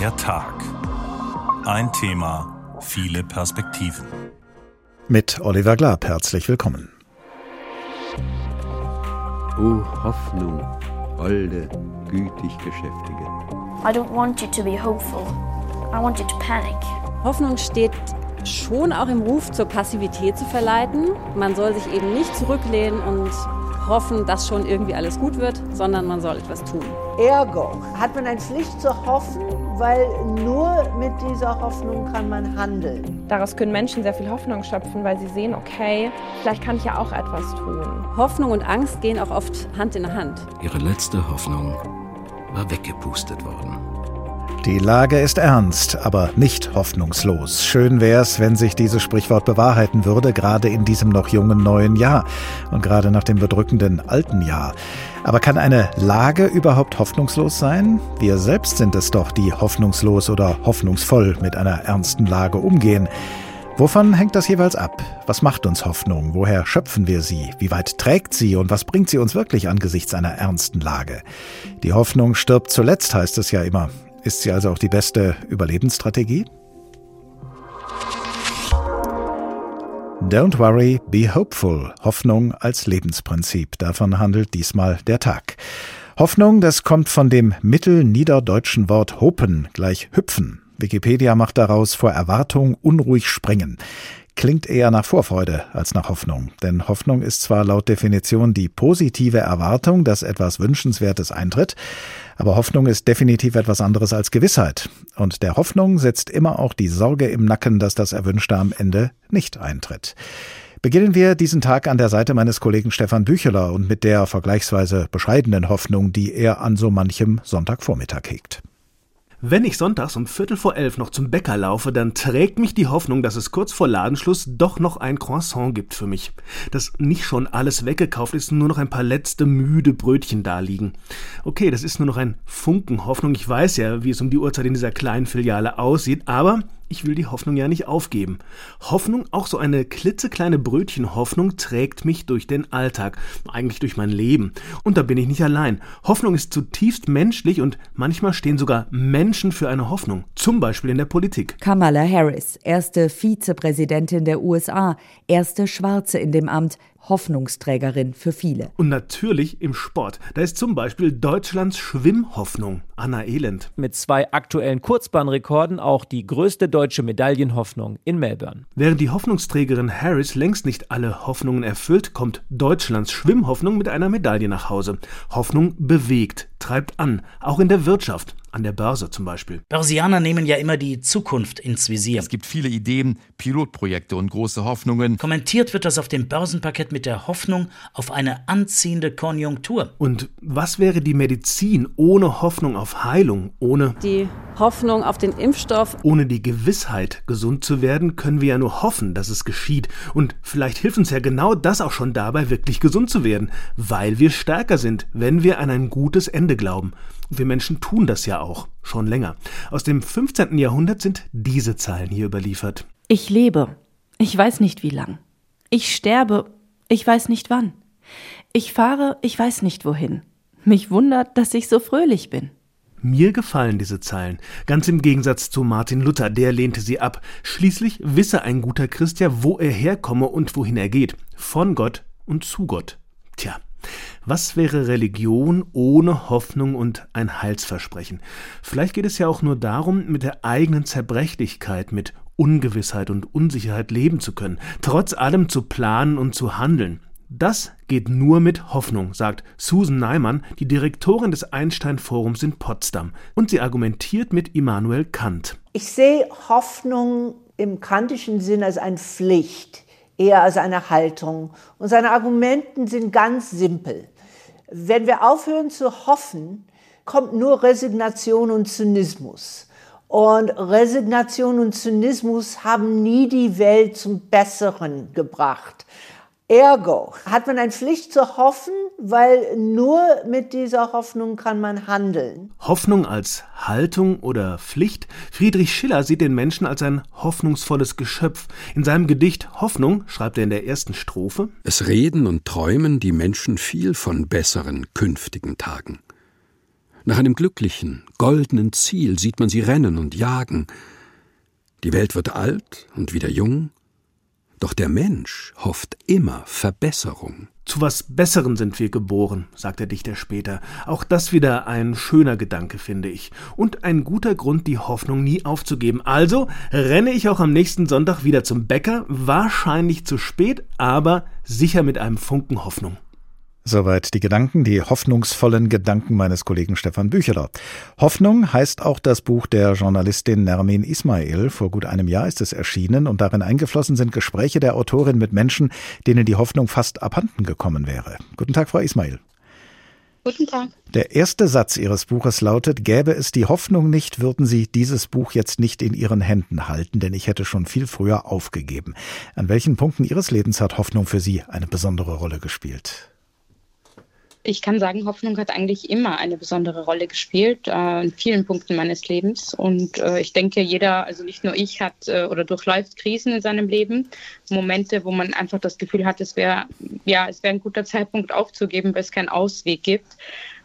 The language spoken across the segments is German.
Der Tag. Ein Thema, viele Perspektiven. Mit Oliver Glab herzlich willkommen. O Hoffnung, holde, gütig Geschäftige. I don't want you to be hopeful. I want you to panic. Hoffnung steht schon auch im Ruf zur Passivität zu verleiten. Man soll sich eben nicht zurücklehnen und hoffen, dass schon irgendwie alles gut wird, sondern man soll etwas tun. Ergo hat man eine Pflicht zu hoffen, weil nur mit dieser Hoffnung kann man handeln. Daraus können Menschen sehr viel Hoffnung schöpfen, weil sie sehen, okay, vielleicht kann ich ja auch etwas tun. Hoffnung und Angst gehen auch oft Hand in Hand. Ihre letzte Hoffnung war weggepustet worden. Die Lage ist ernst, aber nicht hoffnungslos. Schön wär's, wenn sich dieses Sprichwort bewahrheiten würde, gerade in diesem noch jungen neuen Jahr und gerade nach dem bedrückenden alten Jahr. Aber kann eine Lage überhaupt hoffnungslos sein? Wir selbst sind es doch, die hoffnungslos oder hoffnungsvoll mit einer ernsten Lage umgehen. Wovon hängt das jeweils ab? Was macht uns Hoffnung? Woher schöpfen wir sie? Wie weit trägt sie und was bringt sie uns wirklich angesichts einer ernsten Lage? Die Hoffnung stirbt zuletzt, heißt es ja immer. Ist sie also auch die beste Überlebensstrategie? Don't worry, be hopeful. Hoffnung als Lebensprinzip. Davon handelt diesmal der Tag. Hoffnung, das kommt von dem mittelniederdeutschen Wort hopen, gleich hüpfen. Wikipedia macht daraus vor Erwartung unruhig springen klingt eher nach Vorfreude als nach Hoffnung. Denn Hoffnung ist zwar laut Definition die positive Erwartung, dass etwas Wünschenswertes eintritt, aber Hoffnung ist definitiv etwas anderes als Gewissheit. Und der Hoffnung sitzt immer auch die Sorge im Nacken, dass das Erwünschte am Ende nicht eintritt. Beginnen wir diesen Tag an der Seite meines Kollegen Stefan Bücheler und mit der vergleichsweise bescheidenen Hoffnung, die er an so manchem Sonntagvormittag hegt. Wenn ich sonntags um Viertel vor elf noch zum Bäcker laufe, dann trägt mich die Hoffnung, dass es kurz vor Ladenschluss doch noch ein Croissant gibt für mich. Dass nicht schon alles weggekauft ist und nur noch ein paar letzte müde Brötchen da liegen. Okay, das ist nur noch ein Funken Hoffnung. Ich weiß ja, wie es um die Uhrzeit in dieser kleinen Filiale aussieht, aber ich will die Hoffnung ja nicht aufgeben. Hoffnung, auch so eine klitzekleine Brötchen-Hoffnung, trägt mich durch den Alltag, eigentlich durch mein Leben. Und da bin ich nicht allein. Hoffnung ist zutiefst menschlich und manchmal stehen sogar Menschen für eine Hoffnung, zum Beispiel in der Politik. Kamala Harris, erste Vizepräsidentin der USA, erste Schwarze in dem Amt, Hoffnungsträgerin für viele. Und natürlich im Sport. Da ist zum Beispiel Deutschlands Schwimmhoffnung, Anna Elend. Mit zwei aktuellen Kurzbahnrekorden auch die größte deutsche Medaillenhoffnung in Melbourne. Während die Hoffnungsträgerin Harris längst nicht alle Hoffnungen erfüllt, kommt Deutschlands Schwimmhoffnung mit einer Medaille nach Hause. Hoffnung bewegt, treibt an, auch in der Wirtschaft. An der Börse zum Beispiel. Börsianer nehmen ja immer die Zukunft ins Visier. Es gibt viele Ideen, Pilotprojekte und große Hoffnungen. Kommentiert wird das auf dem Börsenparkett mit der Hoffnung auf eine anziehende Konjunktur. Und was wäre die Medizin ohne Hoffnung auf Heilung, ohne die Hoffnung auf den Impfstoff? Ohne die Gewissheit, gesund zu werden, können wir ja nur hoffen, dass es geschieht. Und vielleicht hilft uns ja genau das auch schon dabei, wirklich gesund zu werden, weil wir stärker sind, wenn wir an ein gutes Ende glauben. Und wir Menschen tun das ja auch, schon länger. Aus dem 15. Jahrhundert sind diese Zahlen hier überliefert. Ich lebe. Ich weiß nicht wie lang. Ich sterbe. Ich weiß nicht wann. Ich fahre. Ich weiß nicht wohin. Mich wundert, dass ich so fröhlich bin. Mir gefallen diese Zeilen, ganz im Gegensatz zu Martin Luther, der lehnte sie ab. Schließlich wisse ein guter Christ ja, wo er herkomme und wohin er geht. Von Gott und zu Gott. Tja, was wäre Religion ohne Hoffnung und ein Heilsversprechen? Vielleicht geht es ja auch nur darum, mit der eigenen Zerbrechlichkeit, mit Ungewissheit und Unsicherheit leben zu können, trotz allem zu planen und zu handeln. Das geht nur mit Hoffnung, sagt Susan Neimann, die Direktorin des Einstein Forums in Potsdam. Und sie argumentiert mit Immanuel Kant. Ich sehe Hoffnung im kantischen Sinn als eine Pflicht, eher als eine Haltung. Und seine Argumenten sind ganz simpel. Wenn wir aufhören zu hoffen, kommt nur Resignation und Zynismus. Und Resignation und Zynismus haben nie die Welt zum Besseren gebracht. Ergo hat man eine Pflicht zu hoffen, weil nur mit dieser Hoffnung kann man handeln. Hoffnung als Haltung oder Pflicht? Friedrich Schiller sieht den Menschen als ein hoffnungsvolles Geschöpf. In seinem Gedicht Hoffnung schreibt er in der ersten Strophe Es reden und träumen die Menschen viel von besseren künftigen Tagen. Nach einem glücklichen, goldenen Ziel sieht man sie rennen und jagen. Die Welt wird alt und wieder jung, doch der Mensch hofft immer Verbesserung. Zu was Besseren sind wir geboren, sagt der Dichter später. Auch das wieder ein schöner Gedanke, finde ich. Und ein guter Grund, die Hoffnung nie aufzugeben. Also renne ich auch am nächsten Sonntag wieder zum Bäcker, wahrscheinlich zu spät, aber sicher mit einem Funken Hoffnung. Soweit die Gedanken, die hoffnungsvollen Gedanken meines Kollegen Stefan Bücheler. Hoffnung heißt auch das Buch der Journalistin Nermin Ismail. Vor gut einem Jahr ist es erschienen und darin eingeflossen sind Gespräche der Autorin mit Menschen, denen die Hoffnung fast abhanden gekommen wäre. Guten Tag, Frau Ismail. Guten Tag. Der erste Satz Ihres Buches lautet, gäbe es die Hoffnung nicht, würden Sie dieses Buch jetzt nicht in Ihren Händen halten, denn ich hätte schon viel früher aufgegeben. An welchen Punkten Ihres Lebens hat Hoffnung für Sie eine besondere Rolle gespielt? Ich kann sagen, Hoffnung hat eigentlich immer eine besondere Rolle gespielt äh, in vielen Punkten meines Lebens. Und äh, ich denke, jeder, also nicht nur ich, hat äh, oder durchläuft Krisen in seinem Leben. Momente, wo man einfach das Gefühl hat, es wäre ja, es wäre ein guter Zeitpunkt aufzugeben, weil es keinen Ausweg gibt.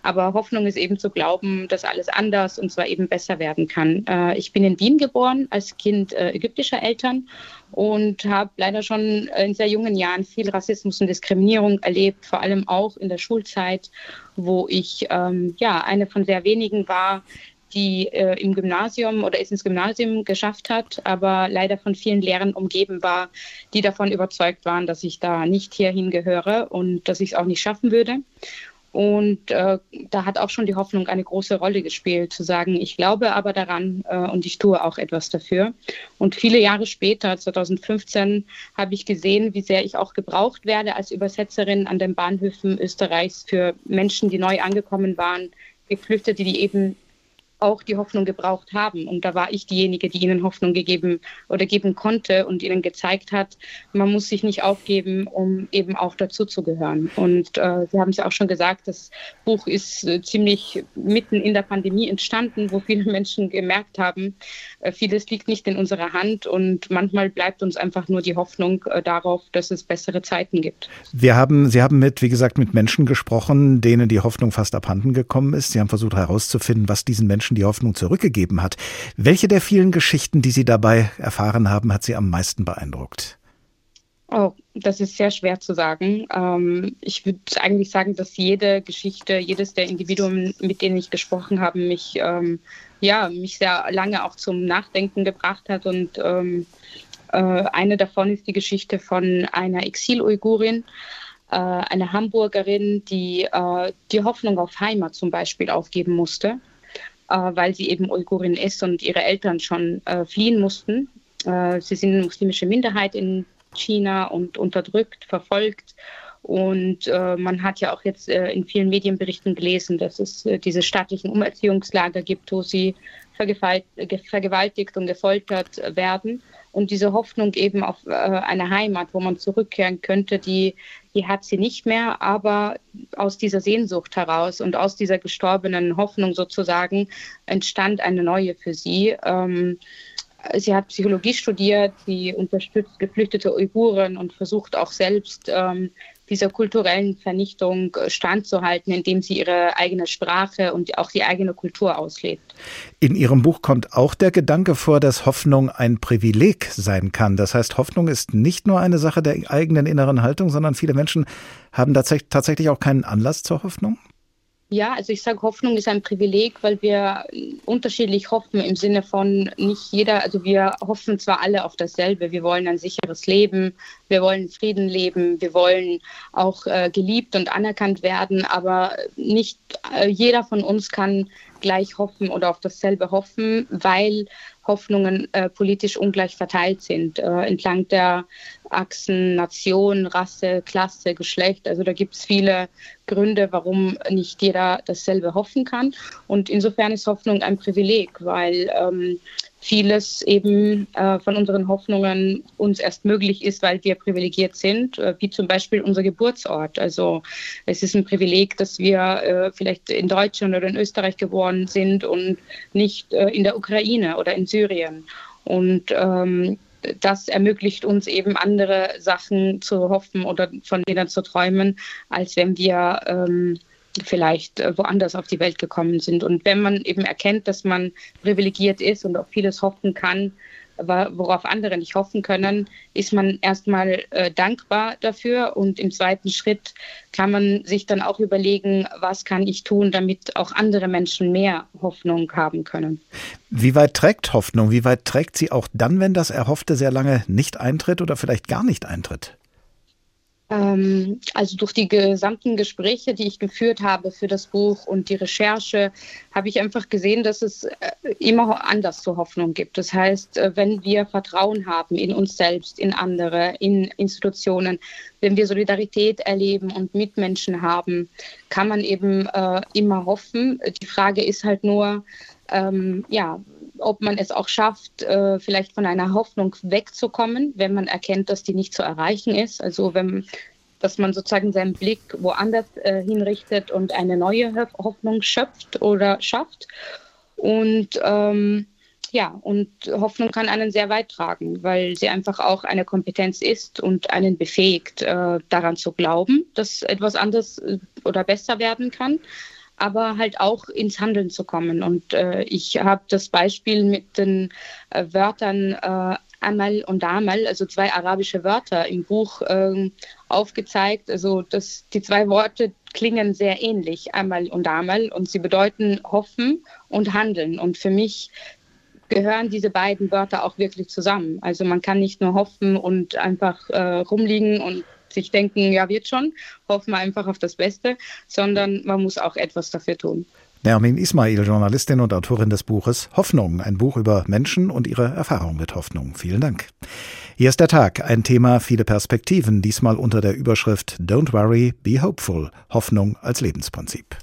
Aber Hoffnung ist eben zu glauben, dass alles anders und zwar eben besser werden kann. Äh, ich bin in Wien geboren als Kind äh, ägyptischer Eltern und habe leider schon in sehr jungen Jahren viel Rassismus und Diskriminierung erlebt, vor allem auch in der Schulzeit, wo ich ähm, ja eine von sehr wenigen war, die äh, im Gymnasium oder es ins Gymnasium geschafft hat, aber leider von vielen Lehrern umgeben war, die davon überzeugt waren, dass ich da nicht hierhin gehöre und dass ich es auch nicht schaffen würde. Und äh, da hat auch schon die Hoffnung eine große Rolle gespielt, zu sagen, ich glaube aber daran äh, und ich tue auch etwas dafür. Und viele Jahre später, 2015, habe ich gesehen, wie sehr ich auch gebraucht werde als Übersetzerin an den Bahnhöfen Österreichs für Menschen, die neu angekommen waren, Geflüchtete, die eben auch die Hoffnung gebraucht haben. Und da war ich diejenige, die ihnen Hoffnung gegeben oder geben konnte und ihnen gezeigt hat, man muss sich nicht aufgeben, um eben auch dazu zu gehören. Und äh, Sie haben es ja auch schon gesagt, das Buch ist äh, ziemlich mitten in der Pandemie entstanden, wo viele Menschen gemerkt haben, äh, vieles liegt nicht in unserer Hand und manchmal bleibt uns einfach nur die Hoffnung äh, darauf, dass es bessere Zeiten gibt. Wir haben, Sie haben mit, wie gesagt, mit Menschen gesprochen, denen die Hoffnung fast abhanden gekommen ist. Sie haben versucht herauszufinden, was diesen Menschen Menschen die Hoffnung zurückgegeben hat. Welche der vielen Geschichten, die Sie dabei erfahren haben, hat Sie am meisten beeindruckt? Oh, das ist sehr schwer zu sagen. Ähm, ich würde eigentlich sagen, dass jede Geschichte, jedes der Individuen, mit denen ich gesprochen habe, mich, ähm, ja, mich sehr lange auch zum Nachdenken gebracht hat. Und ähm, äh, eine davon ist die Geschichte von einer Exil-Uigurin, äh, eine Hamburgerin, die äh, die Hoffnung auf Heimat zum Beispiel aufgeben musste weil sie eben Uigurin ist und ihre Eltern schon äh, fliehen mussten. Äh, sie sind eine muslimische Minderheit in China und unterdrückt, verfolgt. Und äh, man hat ja auch jetzt äh, in vielen Medienberichten gelesen, dass es äh, diese staatlichen Umerziehungslager gibt, wo sie vergewaltigt und gefoltert werden. Und diese Hoffnung eben auf äh, eine Heimat, wo man zurückkehren könnte, die, die hat sie nicht mehr. Aber aus dieser Sehnsucht heraus und aus dieser gestorbenen Hoffnung sozusagen entstand eine neue für sie. Ähm, sie hat Psychologie studiert, sie unterstützt geflüchtete Uiguren und versucht auch selbst ähm, dieser kulturellen Vernichtung äh, standzuhalten, indem sie ihre eigene Sprache und auch die eigene Kultur auslebt. In Ihrem Buch kommt auch der Gedanke vor, dass Hoffnung ein Privileg sein kann. Das heißt, Hoffnung ist nicht nur eine Sache der eigenen inneren Haltung, sondern viele Menschen haben tatsächlich auch keinen Anlass zur Hoffnung? Ja, also ich sage, Hoffnung ist ein Privileg, weil wir unterschiedlich hoffen im Sinne von nicht jeder, also wir hoffen zwar alle auf dasselbe, wir wollen ein sicheres Leben, wir wollen Frieden leben, wir wollen auch äh, geliebt und anerkannt werden, aber nicht äh, jeder von uns kann gleich hoffen oder auf dasselbe hoffen, weil Hoffnungen äh, politisch ungleich verteilt sind, äh, entlang der Achsen Nation, Rasse, Klasse, Geschlecht. Also da gibt es viele Gründe, warum nicht jeder dasselbe hoffen kann. Und insofern ist Hoffnung ein Privileg, weil ähm, vieles eben äh, von unseren Hoffnungen uns erst möglich ist, weil wir privilegiert sind, äh, wie zum Beispiel unser Geburtsort. Also es ist ein Privileg, dass wir äh, vielleicht in Deutschland oder in Österreich geboren sind und nicht äh, in der Ukraine oder in Syrien. Und ähm, das ermöglicht uns eben andere Sachen zu hoffen oder von denen zu träumen, als wenn wir ähm, vielleicht äh, woanders auf die Welt gekommen sind. Und wenn man eben erkennt, dass man privilegiert ist und auf vieles hoffen kann, worauf andere nicht hoffen können, ist man erstmal äh, dankbar dafür und im zweiten Schritt kann man sich dann auch überlegen, was kann ich tun, damit auch andere Menschen mehr Hoffnung haben können. Wie weit trägt Hoffnung? Wie weit trägt sie auch dann, wenn das Erhoffte sehr lange nicht eintritt oder vielleicht gar nicht eintritt? Ähm, also durch die gesamten Gespräche, die ich geführt habe für das Buch und die Recherche, habe ich einfach gesehen, dass es äh, immer anders zur Hoffnung gibt. Das heißt, äh, wenn wir Vertrauen haben in uns selbst, in andere, in Institutionen, wenn wir Solidarität erleben und Mitmenschen haben, kann man eben äh, immer hoffen. Die Frage ist halt nur, ähm, ja, ob man es auch schafft, äh, vielleicht von einer Hoffnung wegzukommen, wenn man erkennt, dass die nicht zu erreichen ist. Also wenn dass man sozusagen seinen Blick woanders äh, hinrichtet und eine neue Hoffnung schöpft oder schafft. Und ähm, ja, und Hoffnung kann einen sehr weit tragen, weil sie einfach auch eine Kompetenz ist und einen befähigt, äh, daran zu glauben, dass etwas anders äh, oder besser werden kann aber halt auch ins Handeln zu kommen. Und äh, ich habe das Beispiel mit den äh, Wörtern äh, Amal und Amal, also zwei arabische Wörter im Buch äh, aufgezeigt. Also das, die zwei Worte klingen sehr ähnlich, Amal und Amal, und sie bedeuten hoffen und handeln. Und für mich gehören diese beiden Wörter auch wirklich zusammen. Also man kann nicht nur hoffen und einfach äh, rumliegen und sich denken, ja, wird schon, hoffen wir einfach auf das Beste, sondern man muss auch etwas dafür tun. Nermin Ismail, Journalistin und Autorin des Buches Hoffnung, ein Buch über Menschen und ihre Erfahrung mit Hoffnung. Vielen Dank. Hier ist der Tag, ein Thema, viele Perspektiven, diesmal unter der Überschrift Don't worry, be hopeful, Hoffnung als Lebensprinzip.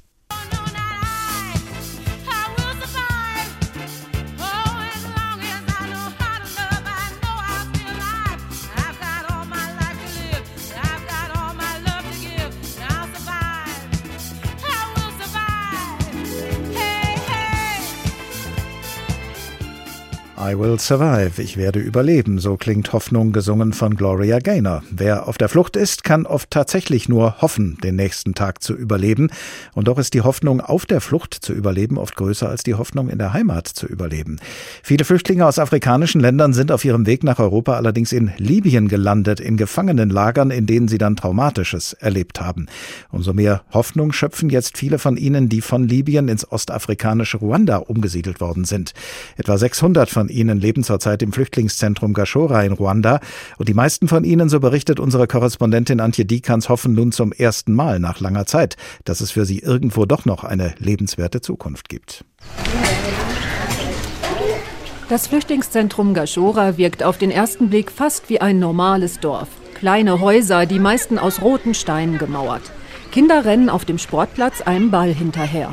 I will survive, ich werde überleben, so klingt Hoffnung gesungen von Gloria Gaynor. Wer auf der Flucht ist, kann oft tatsächlich nur hoffen, den nächsten Tag zu überleben. Und doch ist die Hoffnung, auf der Flucht zu überleben, oft größer als die Hoffnung, in der Heimat zu überleben. Viele Flüchtlinge aus afrikanischen Ländern sind auf ihrem Weg nach Europa allerdings in Libyen gelandet, in Gefangenenlagern, in denen sie dann Traumatisches erlebt haben. Umso mehr Hoffnung schöpfen jetzt viele von ihnen, die von Libyen ins ostafrikanische Ruanda umgesiedelt worden sind. Etwa 600 von ihnen leben zurzeit im Flüchtlingszentrum Gashora in Ruanda und die meisten von ihnen, so berichtet unsere Korrespondentin Antje Dikans, hoffen nun zum ersten Mal nach langer Zeit, dass es für sie irgendwo doch noch eine lebenswerte Zukunft gibt. Das Flüchtlingszentrum Gashora wirkt auf den ersten Blick fast wie ein normales Dorf. Kleine Häuser, die meisten aus roten Steinen gemauert. Kinder rennen auf dem Sportplatz einem Ball hinterher.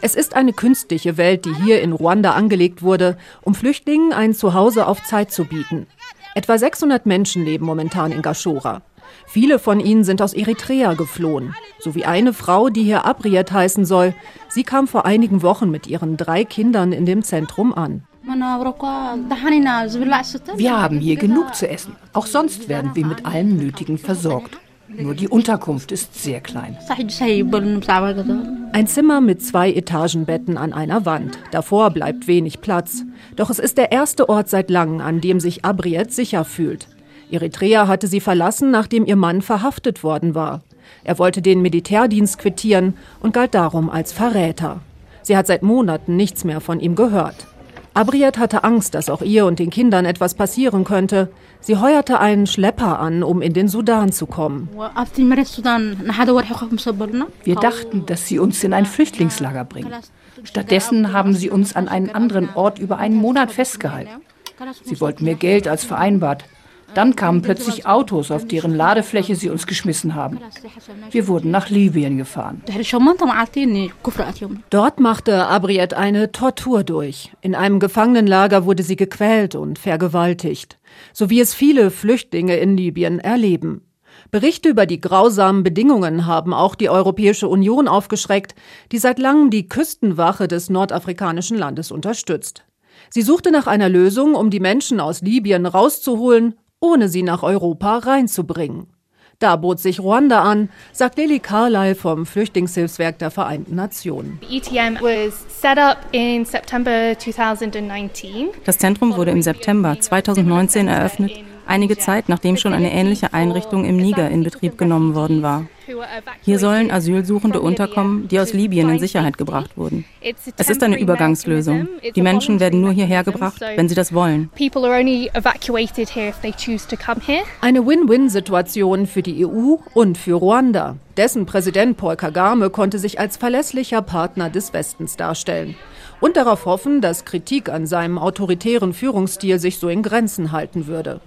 Es ist eine künstliche Welt, die hier in Ruanda angelegt wurde, um Flüchtlingen ein Zuhause auf Zeit zu bieten. Etwa 600 Menschen leben momentan in Gashora. Viele von ihnen sind aus Eritrea geflohen, sowie eine Frau, die hier Abriet heißen soll. Sie kam vor einigen Wochen mit ihren drei Kindern in dem Zentrum an. Wir haben hier genug zu essen. Auch sonst werden wir mit allem Nötigen versorgt. Nur die Unterkunft ist sehr klein. Ein Zimmer mit zwei Etagenbetten an einer Wand. Davor bleibt wenig Platz. Doch es ist der erste Ort seit langem, an dem sich Abriet sicher fühlt. Eritrea hatte sie verlassen, nachdem ihr Mann verhaftet worden war. Er wollte den Militärdienst quittieren und galt darum als Verräter. Sie hat seit Monaten nichts mehr von ihm gehört. Abriet hatte Angst, dass auch ihr und den Kindern etwas passieren könnte. Sie heuerte einen Schlepper an, um in den Sudan zu kommen. Wir dachten, dass sie uns in ein Flüchtlingslager bringen. Stattdessen haben sie uns an einen anderen Ort über einen Monat festgehalten. Sie wollten mehr Geld als vereinbart. Dann kamen plötzlich Autos, auf deren Ladefläche sie uns geschmissen haben. Wir wurden nach Libyen gefahren. Dort machte Abriet eine Tortur durch. In einem Gefangenenlager wurde sie gequält und vergewaltigt, so wie es viele Flüchtlinge in Libyen erleben. Berichte über die grausamen Bedingungen haben auch die Europäische Union aufgeschreckt, die seit langem die Küstenwache des nordafrikanischen Landes unterstützt. Sie suchte nach einer Lösung, um die Menschen aus Libyen rauszuholen ohne sie nach Europa reinzubringen. Da bot sich Ruanda an, sagt Lili Carlyle vom Flüchtlingshilfswerk der Vereinten Nationen. E das Zentrum wurde im September 2019 eröffnet einige Zeit nachdem schon eine ähnliche Einrichtung im Niger in Betrieb genommen worden war. Hier sollen Asylsuchende unterkommen, die aus Libyen in Sicherheit gebracht wurden. Es ist eine Übergangslösung. Die Menschen werden nur hierher gebracht, wenn sie das wollen. Eine Win-Win-Situation für die EU und für Ruanda. Dessen Präsident Paul Kagame konnte sich als verlässlicher Partner des Westens darstellen und darauf hoffen, dass Kritik an seinem autoritären Führungsstil sich so in Grenzen halten würde.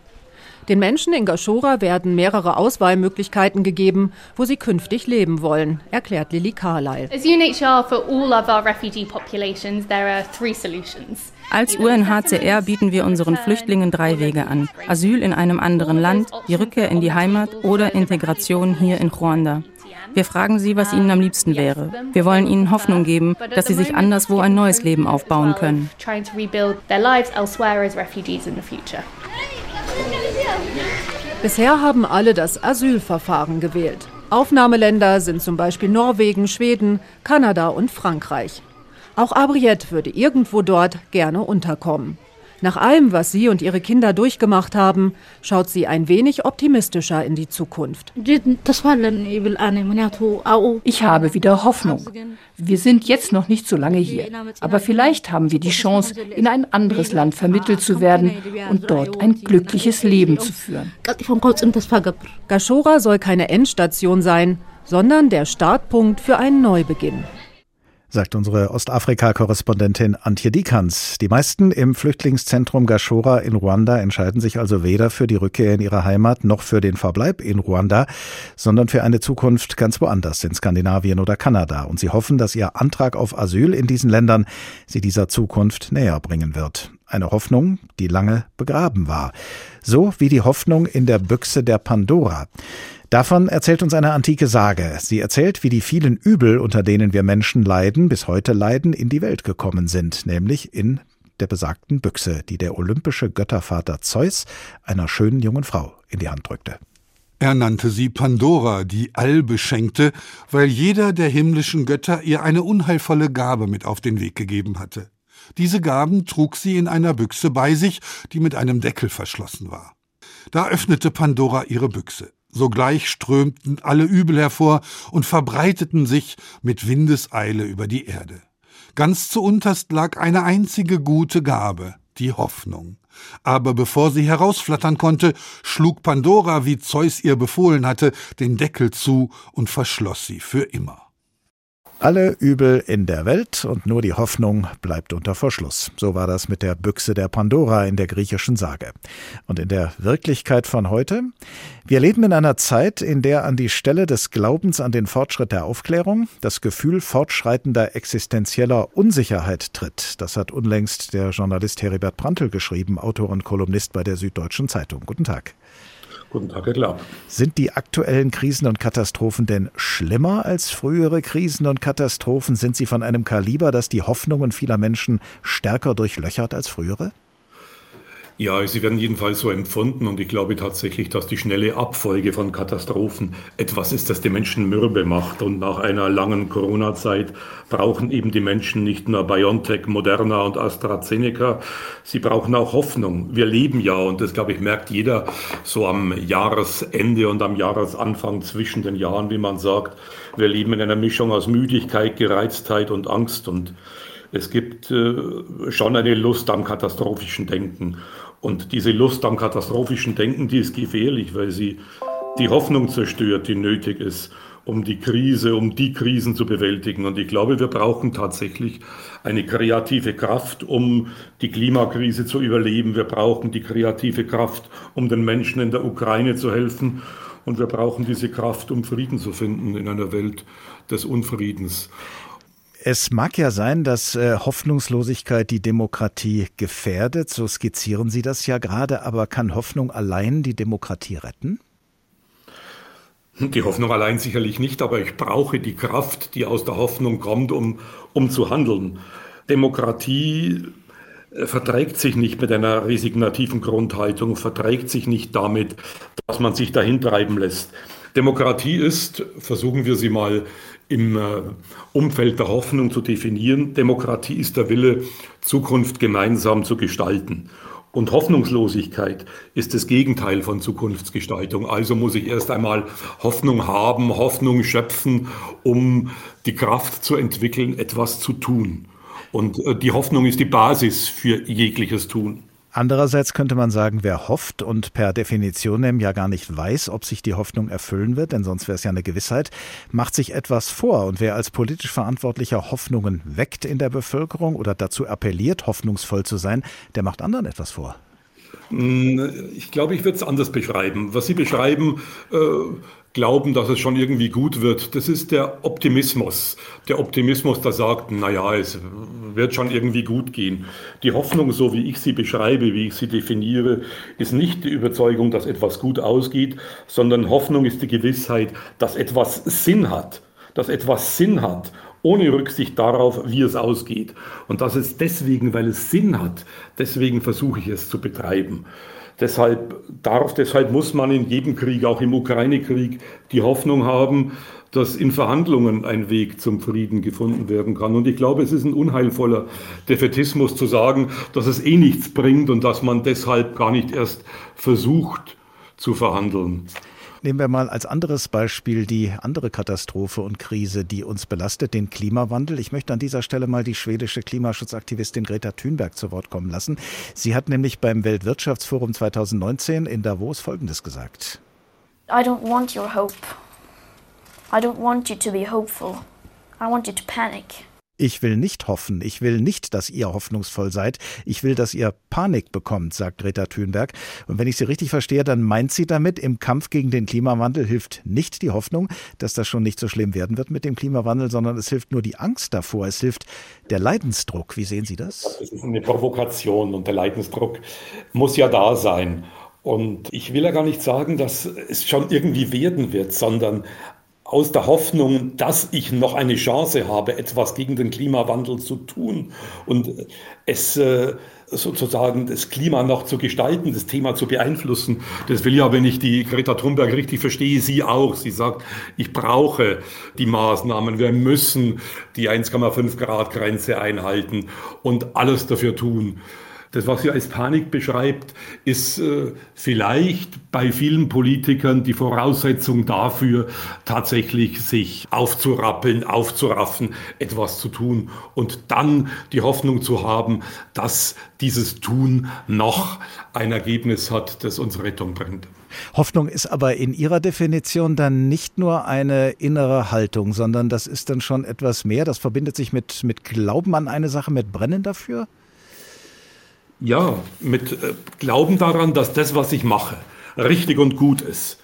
Den Menschen in Gashora werden mehrere Auswahlmöglichkeiten gegeben, wo sie künftig leben wollen, erklärt Lili Carlyle. Als UNHCR bieten wir unseren Flüchtlingen drei Wege an. Asyl in einem anderen Land, die Rückkehr in die Heimat oder Integration hier in Ruanda. Wir fragen sie, was ihnen am liebsten wäre. Wir wollen ihnen Hoffnung geben, dass sie sich anderswo ein neues Leben aufbauen können. Bisher haben alle das Asylverfahren gewählt. Aufnahmeländer sind zum Beispiel Norwegen, Schweden, Kanada und Frankreich. Auch Abriette würde irgendwo dort gerne unterkommen. Nach allem, was sie und ihre Kinder durchgemacht haben, schaut sie ein wenig optimistischer in die Zukunft. Ich habe wieder Hoffnung. Wir sind jetzt noch nicht so lange hier, aber vielleicht haben wir die Chance, in ein anderes Land vermittelt zu werden und dort ein glückliches Leben zu führen. Gashora soll keine Endstation sein, sondern der Startpunkt für einen Neubeginn sagt unsere Ostafrika-Korrespondentin Antje Dikans. Die meisten im Flüchtlingszentrum Gashora in Ruanda entscheiden sich also weder für die Rückkehr in ihre Heimat noch für den Verbleib in Ruanda, sondern für eine Zukunft ganz woanders in Skandinavien oder Kanada. Und sie hoffen, dass ihr Antrag auf Asyl in diesen Ländern sie dieser Zukunft näher bringen wird. Eine Hoffnung, die lange begraben war. So wie die Hoffnung in der Büchse der Pandora. Davon erzählt uns eine antike Sage. Sie erzählt, wie die vielen Übel, unter denen wir Menschen leiden, bis heute leiden, in die Welt gekommen sind, nämlich in der besagten Büchse, die der olympische Göttervater Zeus einer schönen jungen Frau in die Hand drückte. Er nannte sie Pandora, die Allbeschenkte, weil jeder der himmlischen Götter ihr eine unheilvolle Gabe mit auf den Weg gegeben hatte. Diese Gaben trug sie in einer Büchse bei sich, die mit einem Deckel verschlossen war. Da öffnete Pandora ihre Büchse. Sogleich strömten alle Übel hervor und verbreiteten sich mit Windeseile über die Erde. Ganz zu unterst lag eine einzige gute Gabe, die Hoffnung. Aber bevor sie herausflattern konnte, schlug Pandora, wie Zeus ihr befohlen hatte, den Deckel zu und verschloss sie für immer. Alle Übel in der Welt und nur die Hoffnung bleibt unter Verschluss. So war das mit der Büchse der Pandora in der griechischen Sage. Und in der Wirklichkeit von heute? Wir leben in einer Zeit, in der an die Stelle des Glaubens an den Fortschritt der Aufklärung das Gefühl fortschreitender existenzieller Unsicherheit tritt. Das hat unlängst der Journalist Heribert Prantl geschrieben, Autor und Kolumnist bei der Süddeutschen Zeitung. Guten Tag. Guten Tag, Herr Klapp. Sind die aktuellen Krisen und Katastrophen denn schlimmer als frühere Krisen und Katastrophen? Sind sie von einem Kaliber, das die Hoffnungen vieler Menschen stärker durchlöchert als frühere? Ja, sie werden jedenfalls so empfunden und ich glaube tatsächlich, dass die schnelle Abfolge von Katastrophen etwas ist, das die Menschen mürbe macht. Und nach einer langen Corona-Zeit brauchen eben die Menschen nicht nur BioNTech, Moderna und AstraZeneca, sie brauchen auch Hoffnung. Wir leben ja und das, glaube ich, merkt jeder so am Jahresende und am Jahresanfang zwischen den Jahren, wie man sagt. Wir leben in einer Mischung aus Müdigkeit, Gereiztheit und Angst und es gibt äh, schon eine Lust am katastrophischen Denken. Und diese Lust am katastrophischen Denken, die ist gefährlich, weil sie die Hoffnung zerstört, die nötig ist, um die Krise, um die Krisen zu bewältigen. Und ich glaube, wir brauchen tatsächlich eine kreative Kraft, um die Klimakrise zu überleben. Wir brauchen die kreative Kraft, um den Menschen in der Ukraine zu helfen. Und wir brauchen diese Kraft, um Frieden zu finden in einer Welt des Unfriedens. Es mag ja sein, dass äh, Hoffnungslosigkeit die Demokratie gefährdet, so skizzieren Sie das ja gerade, aber kann Hoffnung allein die Demokratie retten? Die Hoffnung allein sicherlich nicht, aber ich brauche die Kraft, die aus der Hoffnung kommt, um, um zu handeln. Demokratie äh, verträgt sich nicht mit einer resignativen Grundhaltung, verträgt sich nicht damit, dass man sich dahin treiben lässt. Demokratie ist, versuchen wir sie mal im äh, Umfeld der Hoffnung zu definieren. Demokratie ist der Wille, Zukunft gemeinsam zu gestalten. Und Hoffnungslosigkeit ist das Gegenteil von Zukunftsgestaltung. Also muss ich erst einmal Hoffnung haben, Hoffnung schöpfen, um die Kraft zu entwickeln, etwas zu tun. Und äh, die Hoffnung ist die Basis für jegliches Tun. Andererseits könnte man sagen, wer hofft und per Definition ja gar nicht weiß, ob sich die Hoffnung erfüllen wird, denn sonst wäre es ja eine Gewissheit, macht sich etwas vor. Und wer als politisch Verantwortlicher Hoffnungen weckt in der Bevölkerung oder dazu appelliert, hoffnungsvoll zu sein, der macht anderen etwas vor. Hm, ich glaube, ich würde es anders beschreiben. Was Sie beschreiben, äh, glauben, dass es schon irgendwie gut wird, das ist der Optimismus. Der Optimismus, der sagt, naja, es wird schon irgendwie gut gehen. Die Hoffnung, so wie ich sie beschreibe, wie ich sie definiere, ist nicht die Überzeugung, dass etwas gut ausgeht, sondern Hoffnung ist die Gewissheit, dass etwas Sinn hat, dass etwas Sinn hat ohne Rücksicht darauf, wie es ausgeht. Und das ist deswegen, weil es Sinn hat, deswegen versuche ich es zu betreiben. Deshalb darf, deshalb muss man in jedem Krieg, auch im Ukraine-Krieg, die Hoffnung haben, dass in Verhandlungen ein Weg zum Frieden gefunden werden kann. Und ich glaube, es ist ein unheilvoller Defetismus zu sagen, dass es eh nichts bringt und dass man deshalb gar nicht erst versucht zu verhandeln. Nehmen wir mal als anderes Beispiel die andere Katastrophe und Krise, die uns belastet, den Klimawandel. Ich möchte an dieser Stelle mal die schwedische Klimaschutzaktivistin Greta Thunberg zu Wort kommen lassen. Sie hat nämlich beim Weltwirtschaftsforum 2019 in Davos Folgendes gesagt. I don't want your hope. I don't want you to be hopeful. I want you to panic. Ich will nicht hoffen, ich will nicht, dass ihr hoffnungsvoll seid, ich will, dass ihr Panik bekommt, sagt Greta Thunberg. Und wenn ich sie richtig verstehe, dann meint sie damit, im Kampf gegen den Klimawandel hilft nicht die Hoffnung, dass das schon nicht so schlimm werden wird mit dem Klimawandel, sondern es hilft nur die Angst davor, es hilft der Leidensdruck. Wie sehen Sie das? Das ist eine Provokation und der Leidensdruck muss ja da sein. Und ich will ja gar nicht sagen, dass es schon irgendwie werden wird, sondern aus der Hoffnung, dass ich noch eine Chance habe, etwas gegen den Klimawandel zu tun und es äh, sozusagen das Klima noch zu gestalten, das Thema zu beeinflussen. Das will ja, wenn ich die Greta Thunberg richtig verstehe, sie auch. Sie sagt, ich brauche die Maßnahmen, wir müssen die 1,5 Grad Grenze einhalten und alles dafür tun. Das, was sie als Panik beschreibt, ist äh, vielleicht bei vielen Politikern die Voraussetzung dafür, tatsächlich sich aufzurappeln, aufzuraffen, etwas zu tun und dann die Hoffnung zu haben, dass dieses Tun noch ein Ergebnis hat, das uns Rettung bringt. Hoffnung ist aber in Ihrer Definition dann nicht nur eine innere Haltung, sondern das ist dann schon etwas mehr. Das verbindet sich mit, mit Glauben an eine Sache, mit Brennen dafür? Ja, mit äh, Glauben daran, dass das, was ich mache, richtig und gut ist.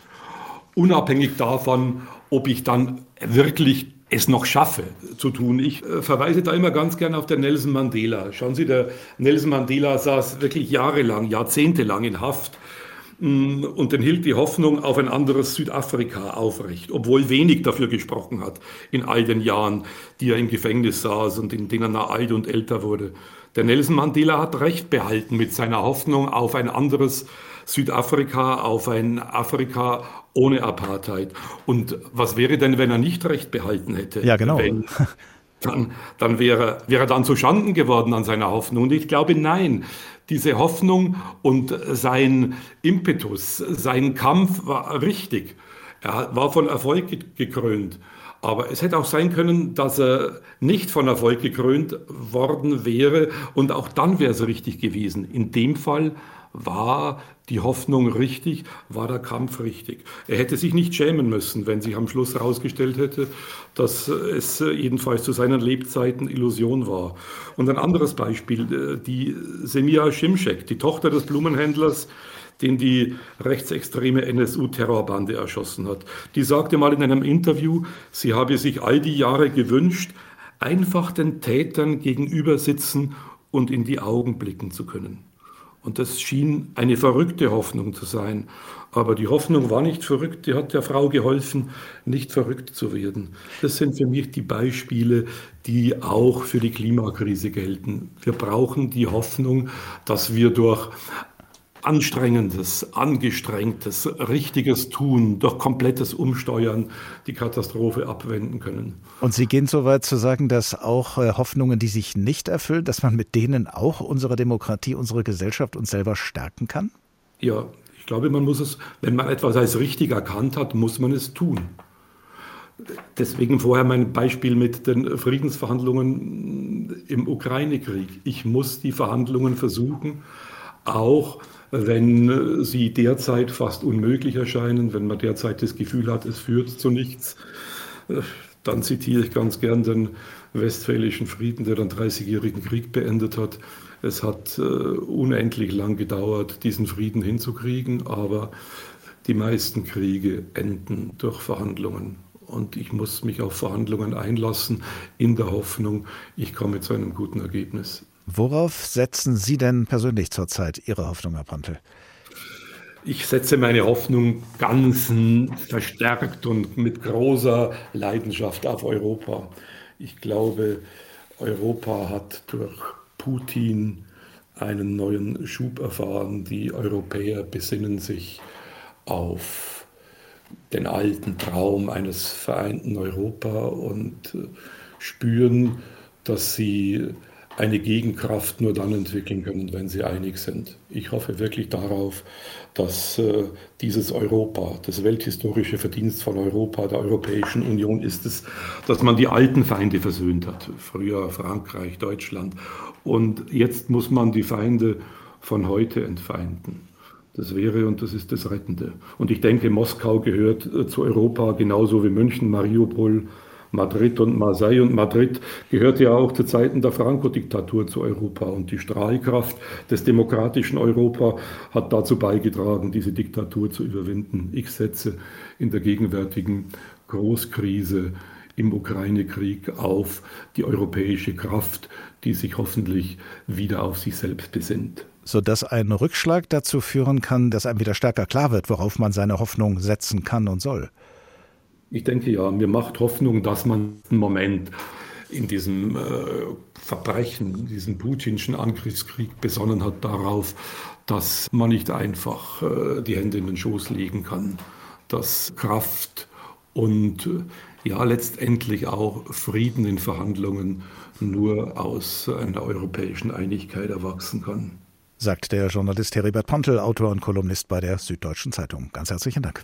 Unabhängig davon, ob ich dann wirklich es noch schaffe zu tun. Ich äh, verweise da immer ganz gern auf den Nelson Mandela. Schauen Sie, der Nelson Mandela saß wirklich jahrelang, jahrzehntelang in Haft mm, und den hielt die Hoffnung auf ein anderes Südafrika aufrecht, obwohl wenig dafür gesprochen hat in all den Jahren, die er im Gefängnis saß und in denen er alt und älter wurde. Der Nelson Mandela hat recht behalten mit seiner Hoffnung auf ein anderes Südafrika, auf ein Afrika ohne Apartheid. Und was wäre denn, wenn er nicht recht behalten hätte? Ja, genau. Wenn, dann, dann wäre, wäre er dann zu Schanden geworden an seiner Hoffnung. Und ich glaube, nein. Diese Hoffnung und sein Impetus, sein Kampf war richtig. Er war von Erfolg gekrönt. Aber es hätte auch sein können, dass er nicht von Erfolg gekrönt worden wäre und auch dann wäre es richtig gewesen. In dem Fall war die Hoffnung richtig, war der Kampf richtig. Er hätte sich nicht schämen müssen, wenn sich am Schluss herausgestellt hätte, dass es jedenfalls zu seinen Lebzeiten Illusion war. Und ein anderes Beispiel, die Semia Schimschek, die Tochter des Blumenhändlers, den die rechtsextreme NSU-Terrorbande erschossen hat. Die sagte mal in einem Interview, sie habe sich all die Jahre gewünscht, einfach den Tätern gegenüber sitzen und in die Augen blicken zu können. Und das schien eine verrückte Hoffnung zu sein. Aber die Hoffnung war nicht verrückt, die hat der Frau geholfen, nicht verrückt zu werden. Das sind für mich die Beispiele, die auch für die Klimakrise gelten. Wir brauchen die Hoffnung, dass wir durch anstrengendes, angestrengtes, richtiges Tun, durch komplettes Umsteuern die Katastrophe abwenden können. Und Sie gehen so weit zu sagen, dass auch äh, Hoffnungen, die sich nicht erfüllen, dass man mit denen auch unsere Demokratie, unsere Gesellschaft uns selber stärken kann? Ja, ich glaube, man muss es, wenn man etwas als richtig erkannt hat, muss man es tun. Deswegen vorher mein Beispiel mit den Friedensverhandlungen im Ukraine-Krieg. Ich muss die Verhandlungen versuchen, auch wenn sie derzeit fast unmöglich erscheinen, wenn man derzeit das Gefühl hat, es führt zu nichts. Dann zitiere ich ganz gern den Westfälischen Frieden, der den Dreißigjährigen Krieg beendet hat. Es hat äh, unendlich lang gedauert, diesen Frieden hinzukriegen, aber die meisten Kriege enden durch Verhandlungen und ich muss mich auf Verhandlungen einlassen in der Hoffnung, ich komme zu einem guten Ergebnis. Worauf setzen Sie denn persönlich zurzeit Ihre Hoffnung, Herr Pantel? Ich setze meine Hoffnung ganz verstärkt und mit großer Leidenschaft auf Europa. Ich glaube, Europa hat durch Putin einen neuen Schub erfahren. Die Europäer besinnen sich auf den alten Traum eines vereinten Europa und äh, spüren, dass sie eine Gegenkraft nur dann entwickeln können, wenn sie einig sind. Ich hoffe wirklich darauf, dass äh, dieses Europa, das welthistorische Verdienst von Europa, der Europäischen Union ist es, dass man die alten Feinde versöhnt hat. Früher Frankreich, Deutschland. Und jetzt muss man die Feinde von heute entfeinden. Das wäre und das ist das Rettende. Und ich denke, Moskau gehört äh, zu Europa genauso wie München, Mariupol, Madrid und Marseille. Und Madrid gehörte ja auch zu Zeiten der Franco-Diktatur zu Europa. Und die Strahlkraft des demokratischen Europa hat dazu beigetragen, diese Diktatur zu überwinden. Ich setze in der gegenwärtigen Großkrise im Ukraine-Krieg auf die europäische Kraft, die sich hoffentlich wieder auf sich selbst besinnt sodass ein Rückschlag dazu führen kann, dass einem wieder stärker klar wird, worauf man seine Hoffnung setzen kann und soll. Ich denke ja, mir macht Hoffnung, dass man einen Moment in diesem äh, Verbrechen, diesem putinschen Angriffskrieg besonnen hat darauf, dass man nicht einfach äh, die Hände in den Schoß legen kann, dass Kraft und äh, ja letztendlich auch Frieden in Verhandlungen nur aus einer europäischen Einigkeit erwachsen kann sagt der Journalist Heribert Pontel, Autor und Kolumnist bei der Süddeutschen Zeitung. Ganz herzlichen Dank.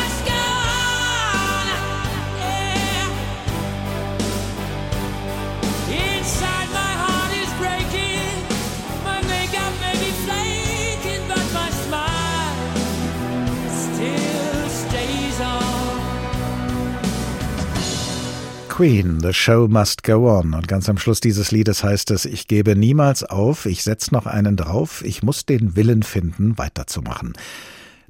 Queen, The Show Must Go On. Und ganz am Schluss dieses Liedes heißt es, ich gebe niemals auf, ich setz noch einen drauf, ich muss den Willen finden, weiterzumachen.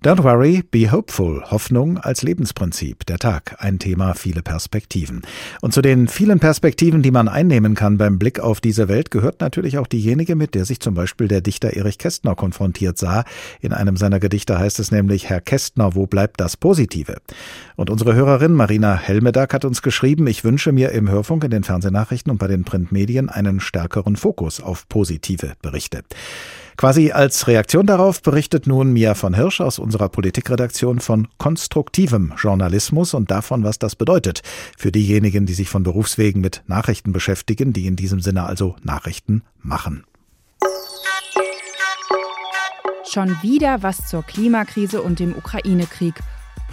Don't worry, be hopeful. Hoffnung als Lebensprinzip. Der Tag. Ein Thema, viele Perspektiven. Und zu den vielen Perspektiven, die man einnehmen kann beim Blick auf diese Welt, gehört natürlich auch diejenige, mit der sich zum Beispiel der Dichter Erich Kästner konfrontiert sah. In einem seiner Gedichte heißt es nämlich, Herr Kästner, wo bleibt das Positive? Und unsere Hörerin Marina Helmedag hat uns geschrieben, ich wünsche mir im Hörfunk, in den Fernsehnachrichten und bei den Printmedien einen stärkeren Fokus auf positive Berichte. Quasi als Reaktion darauf berichtet nun Mia von Hirsch aus unserer Politikredaktion von konstruktivem Journalismus und davon, was das bedeutet für diejenigen, die sich von Berufswegen mit Nachrichten beschäftigen, die in diesem Sinne also Nachrichten machen. Schon wieder was zur Klimakrise und dem Ukraine-Krieg.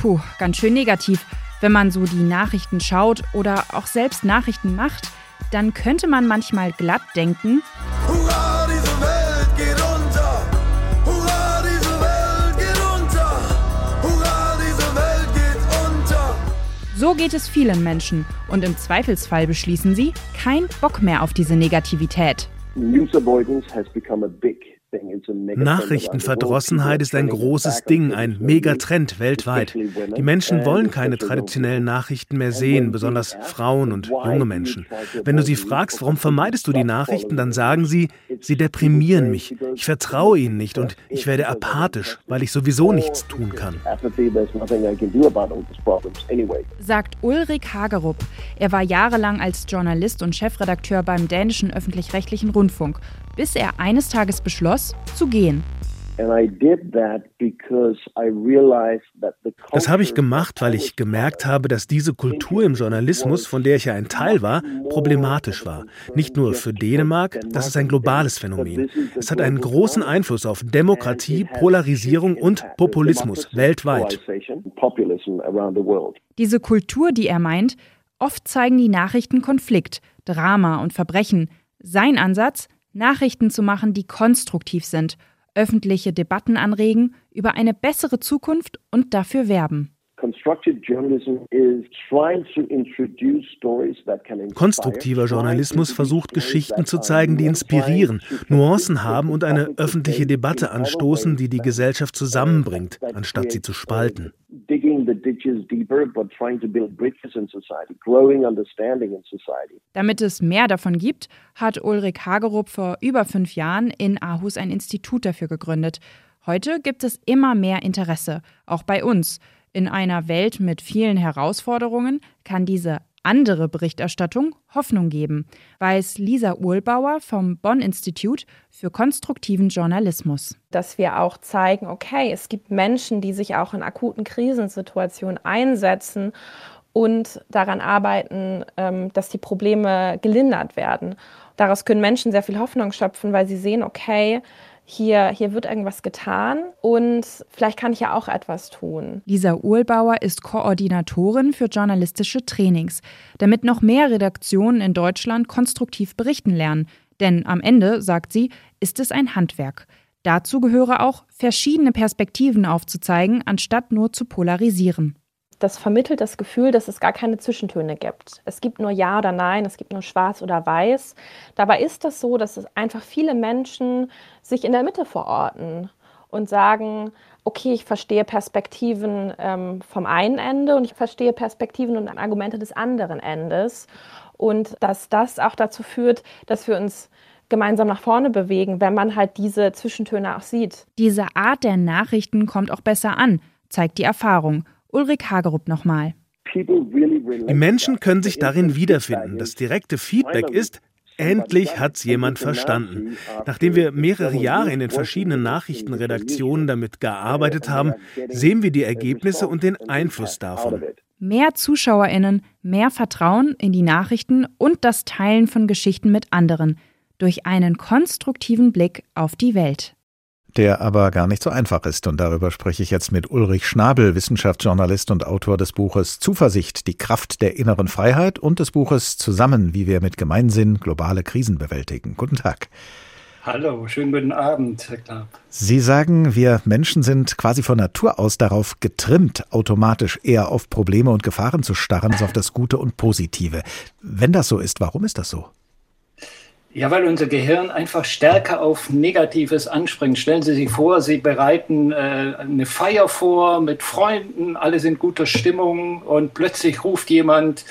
Puh, ganz schön negativ. Wenn man so die Nachrichten schaut oder auch selbst Nachrichten macht, dann könnte man manchmal glatt denken, Hurra, So geht es vielen Menschen und im Zweifelsfall beschließen sie, kein Bock mehr auf diese Negativität. News avoidance has become a big Nachrichtenverdrossenheit ist ein großes Ding, ein Megatrend weltweit. Die Menschen wollen keine traditionellen Nachrichten mehr sehen, besonders Frauen und junge Menschen. Wenn du sie fragst, warum vermeidest du die Nachrichten, dann sagen sie, sie deprimieren mich, ich vertraue ihnen nicht und ich werde apathisch, weil ich sowieso nichts tun kann. Sagt Ulrich Hagerup. Er war jahrelang als Journalist und Chefredakteur beim dänischen öffentlich-rechtlichen Rundfunk bis er eines Tages beschloss, zu gehen. Das habe ich gemacht, weil ich gemerkt habe, dass diese Kultur im Journalismus, von der ich ja ein Teil war, problematisch war. Nicht nur für Dänemark, das ist ein globales Phänomen. Es hat einen großen Einfluss auf Demokratie, Polarisierung und Populismus weltweit. Diese Kultur, die er meint, oft zeigen die Nachrichten Konflikt, Drama und Verbrechen. Sein Ansatz, Nachrichten zu machen, die konstruktiv sind, öffentliche Debatten anregen, über eine bessere Zukunft und dafür werben. Konstruktiver Journalismus versucht Geschichten zu zeigen, die inspirieren, Nuancen haben und eine öffentliche Debatte anstoßen, die die Gesellschaft zusammenbringt, anstatt sie zu spalten. Damit es mehr davon gibt, hat Ulrich Hagerup vor über fünf Jahren in Aarhus ein Institut dafür gegründet. Heute gibt es immer mehr Interesse, auch bei uns. In einer Welt mit vielen Herausforderungen kann diese andere Berichterstattung Hoffnung geben, weiß Lisa Uhlbauer vom Bonn Institut für konstruktiven Journalismus. Dass wir auch zeigen, okay, es gibt Menschen, die sich auch in akuten Krisensituationen einsetzen und daran arbeiten, ähm, dass die Probleme gelindert werden. Daraus können Menschen sehr viel Hoffnung schöpfen, weil sie sehen, okay, hier, hier wird irgendwas getan und vielleicht kann ich ja auch etwas tun. Lisa Uhlbauer ist Koordinatorin für journalistische Trainings, damit noch mehr Redaktionen in Deutschland konstruktiv berichten lernen. Denn am Ende, sagt sie, ist es ein Handwerk. Dazu gehöre auch, verschiedene Perspektiven aufzuzeigen, anstatt nur zu polarisieren das vermittelt das Gefühl, dass es gar keine Zwischentöne gibt. Es gibt nur Ja oder Nein, es gibt nur Schwarz oder Weiß. Dabei ist das so, dass es einfach viele Menschen sich in der Mitte verorten und sagen, okay, ich verstehe Perspektiven ähm, vom einen Ende und ich verstehe Perspektiven und Argumente des anderen Endes. Und dass das auch dazu führt, dass wir uns gemeinsam nach vorne bewegen, wenn man halt diese Zwischentöne auch sieht. Diese Art der Nachrichten kommt auch besser an, zeigt die Erfahrung. Ulrich Hagerup nochmal. Die Menschen können sich darin wiederfinden. Das direkte Feedback ist, Endlich hat's jemand verstanden. Nachdem wir mehrere Jahre in den verschiedenen Nachrichtenredaktionen damit gearbeitet haben, sehen wir die Ergebnisse und den Einfluss davon. Mehr Zuschauerinnen, mehr Vertrauen in die Nachrichten und das Teilen von Geschichten mit anderen durch einen konstruktiven Blick auf die Welt der aber gar nicht so einfach ist. Und darüber spreche ich jetzt mit Ulrich Schnabel, Wissenschaftsjournalist und Autor des Buches Zuversicht, die Kraft der inneren Freiheit und des Buches Zusammen, wie wir mit Gemeinsinn globale Krisen bewältigen. Guten Tag. Hallo, schönen guten Abend, Herr Klapp. Sie sagen, wir Menschen sind quasi von Natur aus darauf getrimmt, automatisch eher auf Probleme und Gefahren zu starren als auf das Gute und Positive. Wenn das so ist, warum ist das so? Ja, weil unser Gehirn einfach stärker auf Negatives anspringt. Stellen Sie sich vor, Sie bereiten äh, eine Feier vor mit Freunden, alle sind guter Stimmung und plötzlich ruft jemand,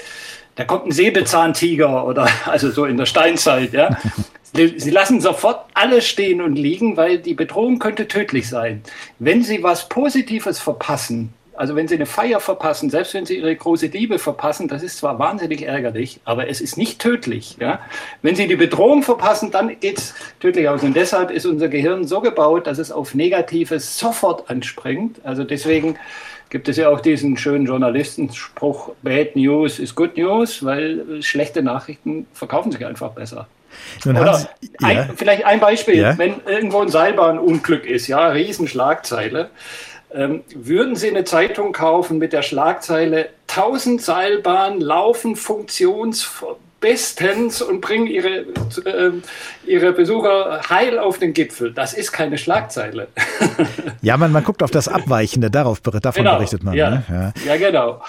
da kommt ein Säbelzahntiger oder also so in der Steinzeit, ja. Sie lassen sofort alles stehen und liegen, weil die Bedrohung könnte tödlich sein. Wenn Sie was Positives verpassen, also wenn Sie eine Feier verpassen, selbst wenn Sie Ihre große Liebe verpassen, das ist zwar wahnsinnig ärgerlich, aber es ist nicht tödlich. Ja? Wenn Sie die Bedrohung verpassen, dann geht es tödlich aus. Und deshalb ist unser Gehirn so gebaut, dass es auf Negatives sofort anspringt. Also deswegen gibt es ja auch diesen schönen Journalistenspruch, Bad News is Good News, weil schlechte Nachrichten verkaufen sich einfach besser. Oder Sie, ja. ein, vielleicht ein Beispiel, ja. wenn irgendwo ein Seilbahnunglück ist, ja, Riesenschlagzeile. Ähm, würden Sie eine Zeitung kaufen mit der Schlagzeile 1000 Seilbahnen laufen funktionsbestens und bringen ihre, äh, ihre Besucher heil auf den Gipfel? Das ist keine Schlagzeile. ja, man, man guckt auf das Abweichende, darauf, davon genau, berichtet man. Ja, ne? ja. ja genau.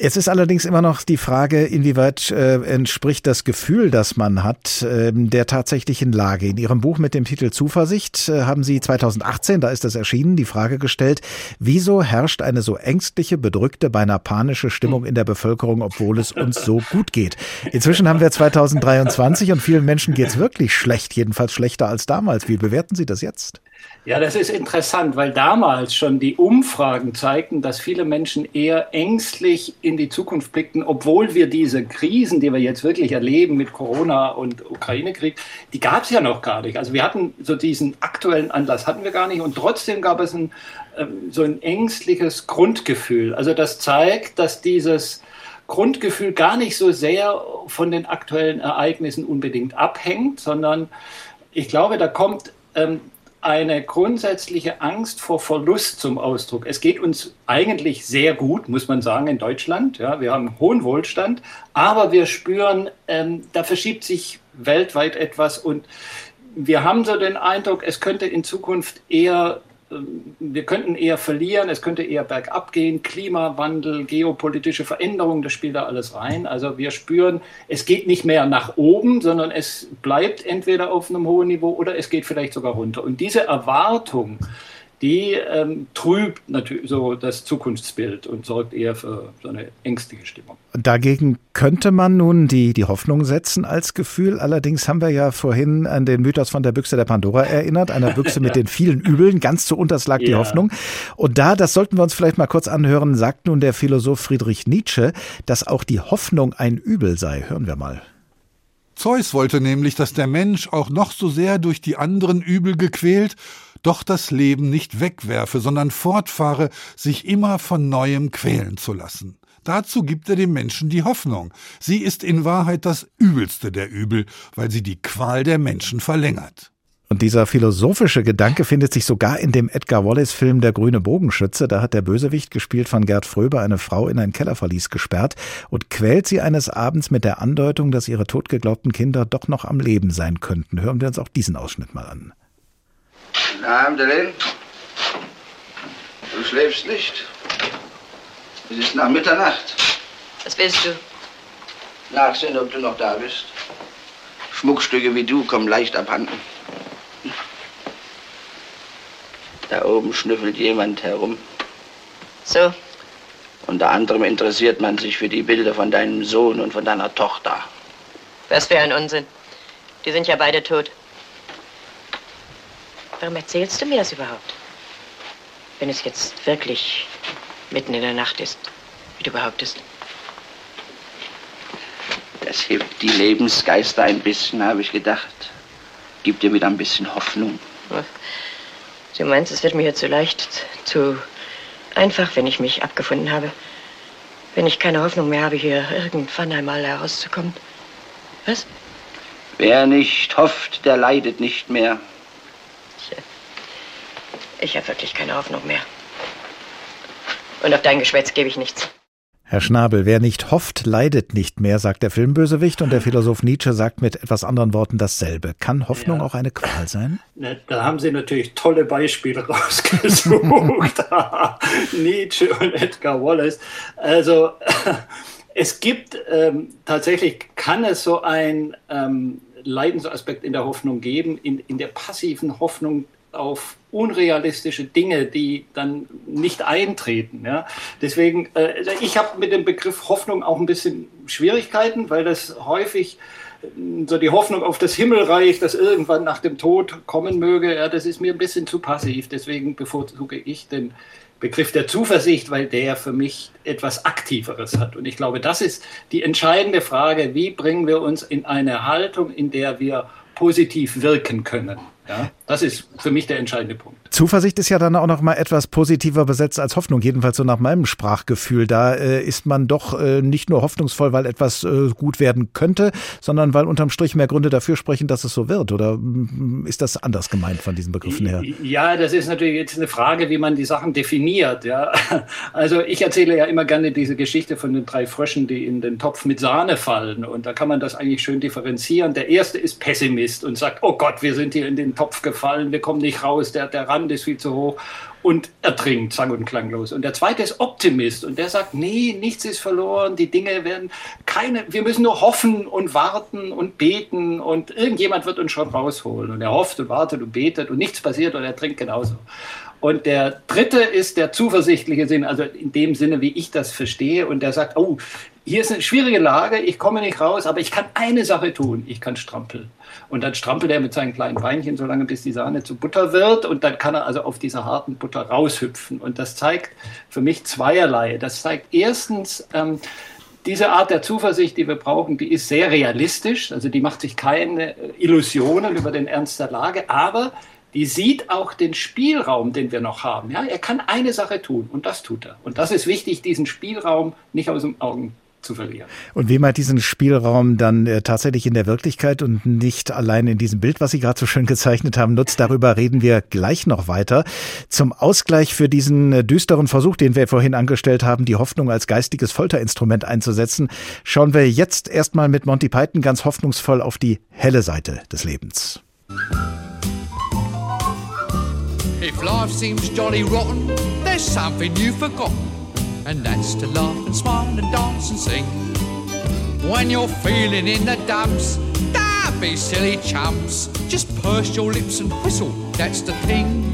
Es ist allerdings immer noch die Frage, inwieweit äh, entspricht das Gefühl, das man hat, äh, der tatsächlichen Lage. In Ihrem Buch mit dem Titel Zuversicht äh, haben Sie 2018, da ist das erschienen, die Frage gestellt, wieso herrscht eine so ängstliche, bedrückte, beinahe panische Stimmung in der Bevölkerung, obwohl es uns so gut geht. Inzwischen haben wir 2023 und vielen Menschen geht es wirklich schlecht, jedenfalls schlechter als damals. Wie bewerten Sie das jetzt? Ja, das ist interessant, weil damals schon die Umfragen zeigten, dass viele Menschen eher ängstlich in die Zukunft blickten, obwohl wir diese Krisen, die wir jetzt wirklich erleben mit Corona und Ukraine-Krieg, die gab es ja noch gar nicht. Also wir hatten so diesen aktuellen Anlass, hatten wir gar nicht und trotzdem gab es ein, ähm, so ein ängstliches Grundgefühl. Also das zeigt, dass dieses Grundgefühl gar nicht so sehr von den aktuellen Ereignissen unbedingt abhängt, sondern ich glaube, da kommt ähm, eine grundsätzliche Angst vor Verlust zum Ausdruck. Es geht uns eigentlich sehr gut, muss man sagen, in Deutschland. Ja, wir haben hohen Wohlstand, aber wir spüren, ähm, da verschiebt sich weltweit etwas und wir haben so den Eindruck, es könnte in Zukunft eher wir könnten eher verlieren, es könnte eher bergab gehen, Klimawandel, geopolitische Veränderungen, das spielt da alles rein. Also wir spüren, es geht nicht mehr nach oben, sondern es bleibt entweder auf einem hohen Niveau oder es geht vielleicht sogar runter. Und diese Erwartung, die ähm, trübt natürlich so das Zukunftsbild und sorgt eher für so eine ängstliche Stimmung. Dagegen könnte man nun die, die Hoffnung setzen als Gefühl. Allerdings haben wir ja vorhin an den Mythos von der Büchse der Pandora erinnert, einer Büchse mit den vielen Übeln. Ganz zu unters lag ja. die Hoffnung. Und da, das sollten wir uns vielleicht mal kurz anhören, sagt nun der Philosoph Friedrich Nietzsche, dass auch die Hoffnung ein Übel sei. Hören wir mal. Zeus wollte nämlich, dass der Mensch auch noch so sehr durch die anderen Übel gequält doch das Leben nicht wegwerfe, sondern fortfahre, sich immer von neuem quälen zu lassen. Dazu gibt er dem Menschen die Hoffnung. Sie ist in Wahrheit das übelste der Übel, weil sie die Qual der Menschen verlängert. Und dieser philosophische Gedanke findet sich sogar in dem Edgar Wallace-Film Der grüne Bogenschütze. Da hat der Bösewicht, gespielt von Gerd Fröber, eine Frau in ein Kellerverlies gesperrt und quält sie eines Abends mit der Andeutung, dass ihre totgeglaubten Kinder doch noch am Leben sein könnten. Hören wir uns auch diesen Ausschnitt mal an. Guten Abend, Ellen. Du schläfst nicht. Es ist nach Mitternacht. Was willst du? Nachsehen, ob du noch da bist. Schmuckstücke wie du kommen leicht abhanden. Da oben schnüffelt jemand herum. So. Unter anderem interessiert man sich für die Bilder von deinem Sohn und von deiner Tochter. Was für ein Unsinn. Die sind ja beide tot. Warum erzählst du mir das überhaupt? Wenn es jetzt wirklich mitten in der Nacht ist, wie du behauptest. Das hebt die Lebensgeister ein bisschen, habe ich gedacht. Gibt dir wieder ein bisschen Hoffnung. Du meinst, es wird mir zu leicht, zu einfach, wenn ich mich abgefunden habe. Wenn ich keine Hoffnung mehr habe, hier irgendwann einmal herauszukommen. Was? Wer nicht hofft, der leidet nicht mehr. Ich habe wirklich keine Hoffnung mehr. Und auf dein Geschwätz gebe ich nichts. Herr Schnabel, wer nicht hofft, leidet nicht mehr, sagt der Filmbösewicht und der Philosoph Nietzsche sagt mit etwas anderen Worten dasselbe. Kann Hoffnung ja. auch eine Qual sein? Da haben Sie natürlich tolle Beispiele rausgesucht. Nietzsche und Edgar Wallace. Also es gibt ähm, tatsächlich, kann es so ein ähm, Leidensaspekt in der Hoffnung geben, in, in der passiven Hoffnung auf unrealistische Dinge, die dann nicht eintreten. Ja. Deswegen, äh, ich habe mit dem Begriff Hoffnung auch ein bisschen Schwierigkeiten, weil das häufig äh, so die Hoffnung auf das Himmelreich, das irgendwann nach dem Tod kommen möge, ja, das ist mir ein bisschen zu passiv. Deswegen bevorzuge ich den Begriff der Zuversicht, weil der für mich etwas Aktiveres hat. Und ich glaube, das ist die entscheidende Frage, wie bringen wir uns in eine Haltung, in der wir positiv wirken können. Ja, das ist für mich der entscheidende Punkt. Zuversicht ist ja dann auch noch mal etwas positiver besetzt als Hoffnung, jedenfalls so nach meinem Sprachgefühl. Da äh, ist man doch äh, nicht nur hoffnungsvoll, weil etwas äh, gut werden könnte, sondern weil unterm Strich mehr Gründe dafür sprechen, dass es so wird. Oder mm, ist das anders gemeint von diesen Begriffen her? Ja, das ist natürlich jetzt eine Frage, wie man die Sachen definiert. Ja, also ich erzähle ja immer gerne diese Geschichte von den drei Fröschen, die in den Topf mit Sahne fallen. Und da kann man das eigentlich schön differenzieren. Der erste ist Pessimist und sagt: Oh Gott, wir sind hier in den Topf gefallen, wir kommen nicht raus, der, der Rand ist viel zu hoch und ertrinkt, sang- und klanglos. Und der zweite ist Optimist und der sagt, nee, nichts ist verloren, die Dinge werden keine, wir müssen nur hoffen und warten und beten und irgendjemand wird uns schon rausholen. Und er hofft und wartet und betet und nichts passiert und er trinkt genauso. Und der dritte ist der zuversichtliche Sinn, also in dem Sinne, wie ich das verstehe. Und der sagt, oh, hier ist eine schwierige Lage, ich komme nicht raus, aber ich kann eine Sache tun, ich kann strampeln. Und dann strampelt er mit seinen kleinen Beinchen so lange, bis die Sahne zu Butter wird. Und dann kann er also auf dieser harten Butter raushüpfen. Und das zeigt für mich zweierlei. Das zeigt erstens, ähm, diese Art der Zuversicht, die wir brauchen, die ist sehr realistisch. Also die macht sich keine Illusionen über den Ernst der Lage. Aber die sieht auch den Spielraum, den wir noch haben. Ja, er kann eine Sache tun und das tut er. Und das ist wichtig, diesen Spielraum nicht aus den Augen zu verlieren. Und wie man diesen Spielraum dann äh, tatsächlich in der Wirklichkeit und nicht allein in diesem Bild, was Sie gerade so schön gezeichnet haben, nutzt, darüber reden wir gleich noch weiter. Zum Ausgleich für diesen äh, düsteren Versuch, den wir vorhin angestellt haben, die Hoffnung als geistiges Folterinstrument einzusetzen, schauen wir jetzt erstmal mit Monty Python ganz hoffnungsvoll auf die helle Seite des Lebens. If life seems jolly rotten, there's something you've forgotten, and that's to laugh and smile and dance and sing. When you're feeling in the dumps, don't be silly chumps. Just purse your lips and whistle, that's the thing.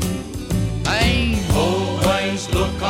Hey, always look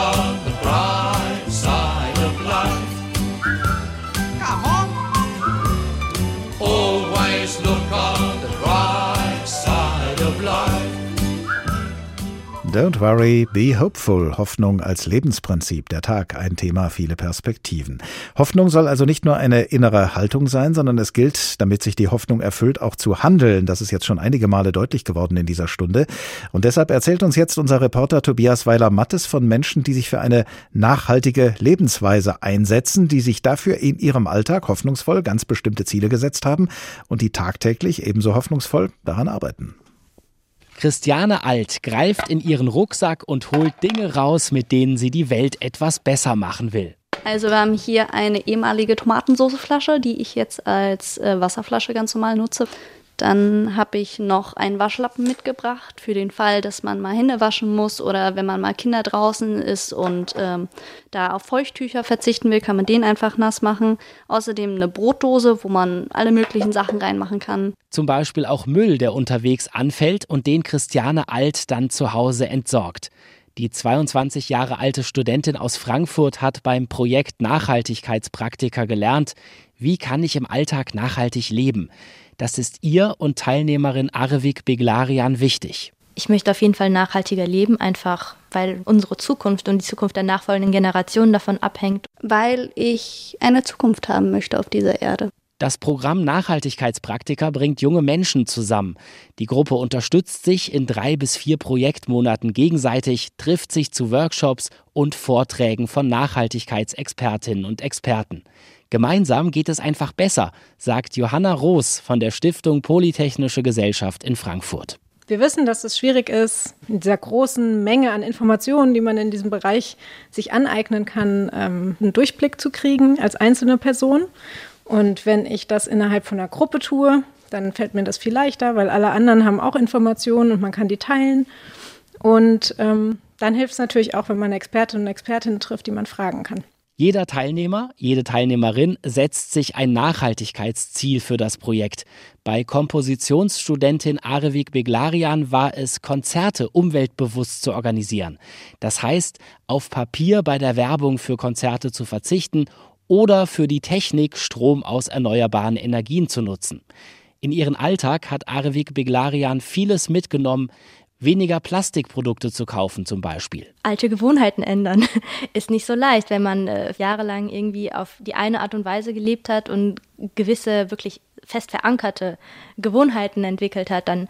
Don't worry, be hopeful. Hoffnung als Lebensprinzip. Der Tag, ein Thema, viele Perspektiven. Hoffnung soll also nicht nur eine innere Haltung sein, sondern es gilt, damit sich die Hoffnung erfüllt, auch zu handeln. Das ist jetzt schon einige Male deutlich geworden in dieser Stunde. Und deshalb erzählt uns jetzt unser Reporter Tobias Weiler-Mattes von Menschen, die sich für eine nachhaltige Lebensweise einsetzen, die sich dafür in ihrem Alltag hoffnungsvoll ganz bestimmte Ziele gesetzt haben und die tagtäglich ebenso hoffnungsvoll daran arbeiten. Christiane Alt greift in ihren Rucksack und holt Dinge raus, mit denen sie die Welt etwas besser machen will. Also wir haben hier eine ehemalige Tomatensoßeflasche, die ich jetzt als äh, Wasserflasche ganz normal nutze. Dann habe ich noch einen Waschlappen mitgebracht für den Fall, dass man mal Hände waschen muss oder wenn man mal Kinder draußen ist und ähm, da auf Feuchttücher verzichten will, kann man den einfach nass machen. Außerdem eine Brotdose, wo man alle möglichen Sachen reinmachen kann. Zum Beispiel auch Müll, der unterwegs anfällt und den Christiane Alt dann zu Hause entsorgt. Die 22 Jahre alte Studentin aus Frankfurt hat beim Projekt Nachhaltigkeitspraktika gelernt, wie kann ich im Alltag nachhaltig leben. Das ist ihr und Teilnehmerin Arvik Beglarian wichtig. Ich möchte auf jeden Fall nachhaltiger leben, einfach weil unsere Zukunft und die Zukunft der nachfolgenden Generationen davon abhängt, weil ich eine Zukunft haben möchte auf dieser Erde. Das Programm Nachhaltigkeitspraktika bringt junge Menschen zusammen. Die Gruppe unterstützt sich in drei bis vier Projektmonaten gegenseitig, trifft sich zu Workshops und Vorträgen von Nachhaltigkeitsexpertinnen und Experten. Gemeinsam geht es einfach besser, sagt Johanna Roos von der Stiftung Polytechnische Gesellschaft in Frankfurt. Wir wissen, dass es schwierig ist, in dieser großen Menge an Informationen, die man in diesem Bereich sich aneignen kann, ähm, einen Durchblick zu kriegen als einzelne Person. Und wenn ich das innerhalb von einer Gruppe tue, dann fällt mir das viel leichter, weil alle anderen haben auch Informationen und man kann die teilen. Und ähm, dann hilft es natürlich auch, wenn man Expertinnen und Expertinnen trifft, die man fragen kann. Jeder Teilnehmer, jede Teilnehmerin setzt sich ein Nachhaltigkeitsziel für das Projekt. Bei Kompositionsstudentin Arevik Beglarian war es, Konzerte umweltbewusst zu organisieren. Das heißt, auf Papier bei der Werbung für Konzerte zu verzichten oder für die Technik Strom aus erneuerbaren Energien zu nutzen. In ihren Alltag hat Arevik Beglarian vieles mitgenommen, weniger Plastikprodukte zu kaufen zum Beispiel. Alte Gewohnheiten ändern ist nicht so leicht, wenn man äh, jahrelang irgendwie auf die eine Art und Weise gelebt hat und gewisse wirklich fest verankerte Gewohnheiten entwickelt hat, dann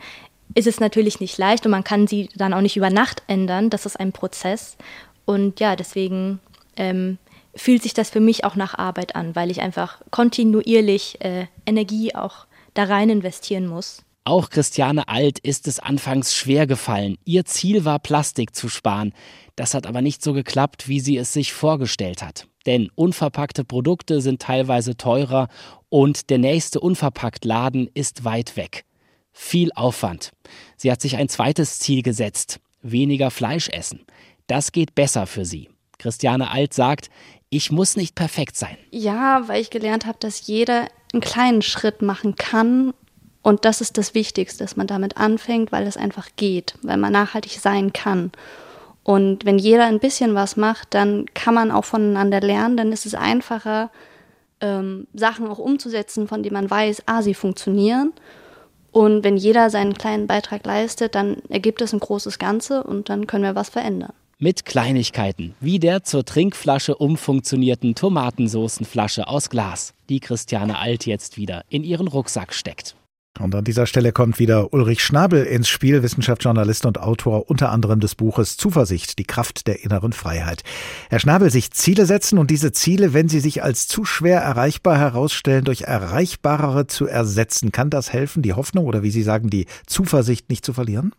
ist es natürlich nicht leicht und man kann sie dann auch nicht über Nacht ändern. Das ist ein Prozess. Und ja, deswegen ähm, fühlt sich das für mich auch nach Arbeit an, weil ich einfach kontinuierlich äh, Energie auch da rein investieren muss. Auch Christiane Alt ist es anfangs schwer gefallen. Ihr Ziel war, Plastik zu sparen. Das hat aber nicht so geklappt, wie sie es sich vorgestellt hat. Denn unverpackte Produkte sind teilweise teurer und der nächste Unverpacktladen ist weit weg. Viel Aufwand. Sie hat sich ein zweites Ziel gesetzt, weniger Fleisch essen. Das geht besser für sie. Christiane Alt sagt, ich muss nicht perfekt sein. Ja, weil ich gelernt habe, dass jeder einen kleinen Schritt machen kann. Und das ist das Wichtigste, dass man damit anfängt, weil es einfach geht, weil man nachhaltig sein kann. Und wenn jeder ein bisschen was macht, dann kann man auch voneinander lernen, dann ist es einfacher, ähm, Sachen auch umzusetzen, von denen man weiß, ah, sie funktionieren. Und wenn jeder seinen kleinen Beitrag leistet, dann ergibt es ein großes Ganze und dann können wir was verändern. Mit Kleinigkeiten, wie der zur Trinkflasche umfunktionierten Tomatensoßenflasche aus Glas, die Christiane Alt jetzt wieder in ihren Rucksack steckt. Und an dieser Stelle kommt wieder Ulrich Schnabel ins Spiel, Wissenschaftsjournalist und Autor unter anderem des Buches Zuversicht, die Kraft der inneren Freiheit. Herr Schnabel, sich Ziele setzen und diese Ziele, wenn sie sich als zu schwer erreichbar herausstellen, durch erreichbarere zu ersetzen. Kann das helfen, die Hoffnung oder wie Sie sagen, die Zuversicht nicht zu verlieren?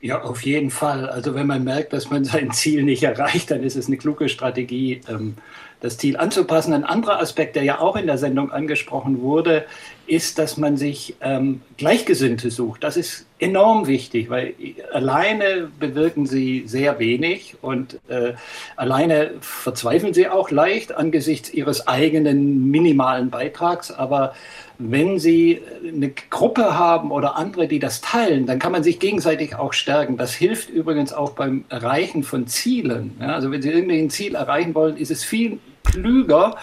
Ja, auf jeden Fall. Also wenn man merkt, dass man sein Ziel nicht erreicht, dann ist es eine kluge Strategie, ähm, das Ziel anzupassen. Ein anderer Aspekt, der ja auch in der Sendung angesprochen wurde, ist, dass man sich ähm, Gleichgesinnte sucht. Das ist enorm wichtig, weil alleine bewirken sie sehr wenig und äh, alleine verzweifeln sie auch leicht angesichts ihres eigenen minimalen Beitrags. Aber wenn Sie eine Gruppe haben oder andere, die das teilen, dann kann man sich gegenseitig auch stärken. Das hilft übrigens auch beim Erreichen von Zielen. Ja, also wenn Sie irgendwie ein Ziel erreichen wollen, ist es viel klüger,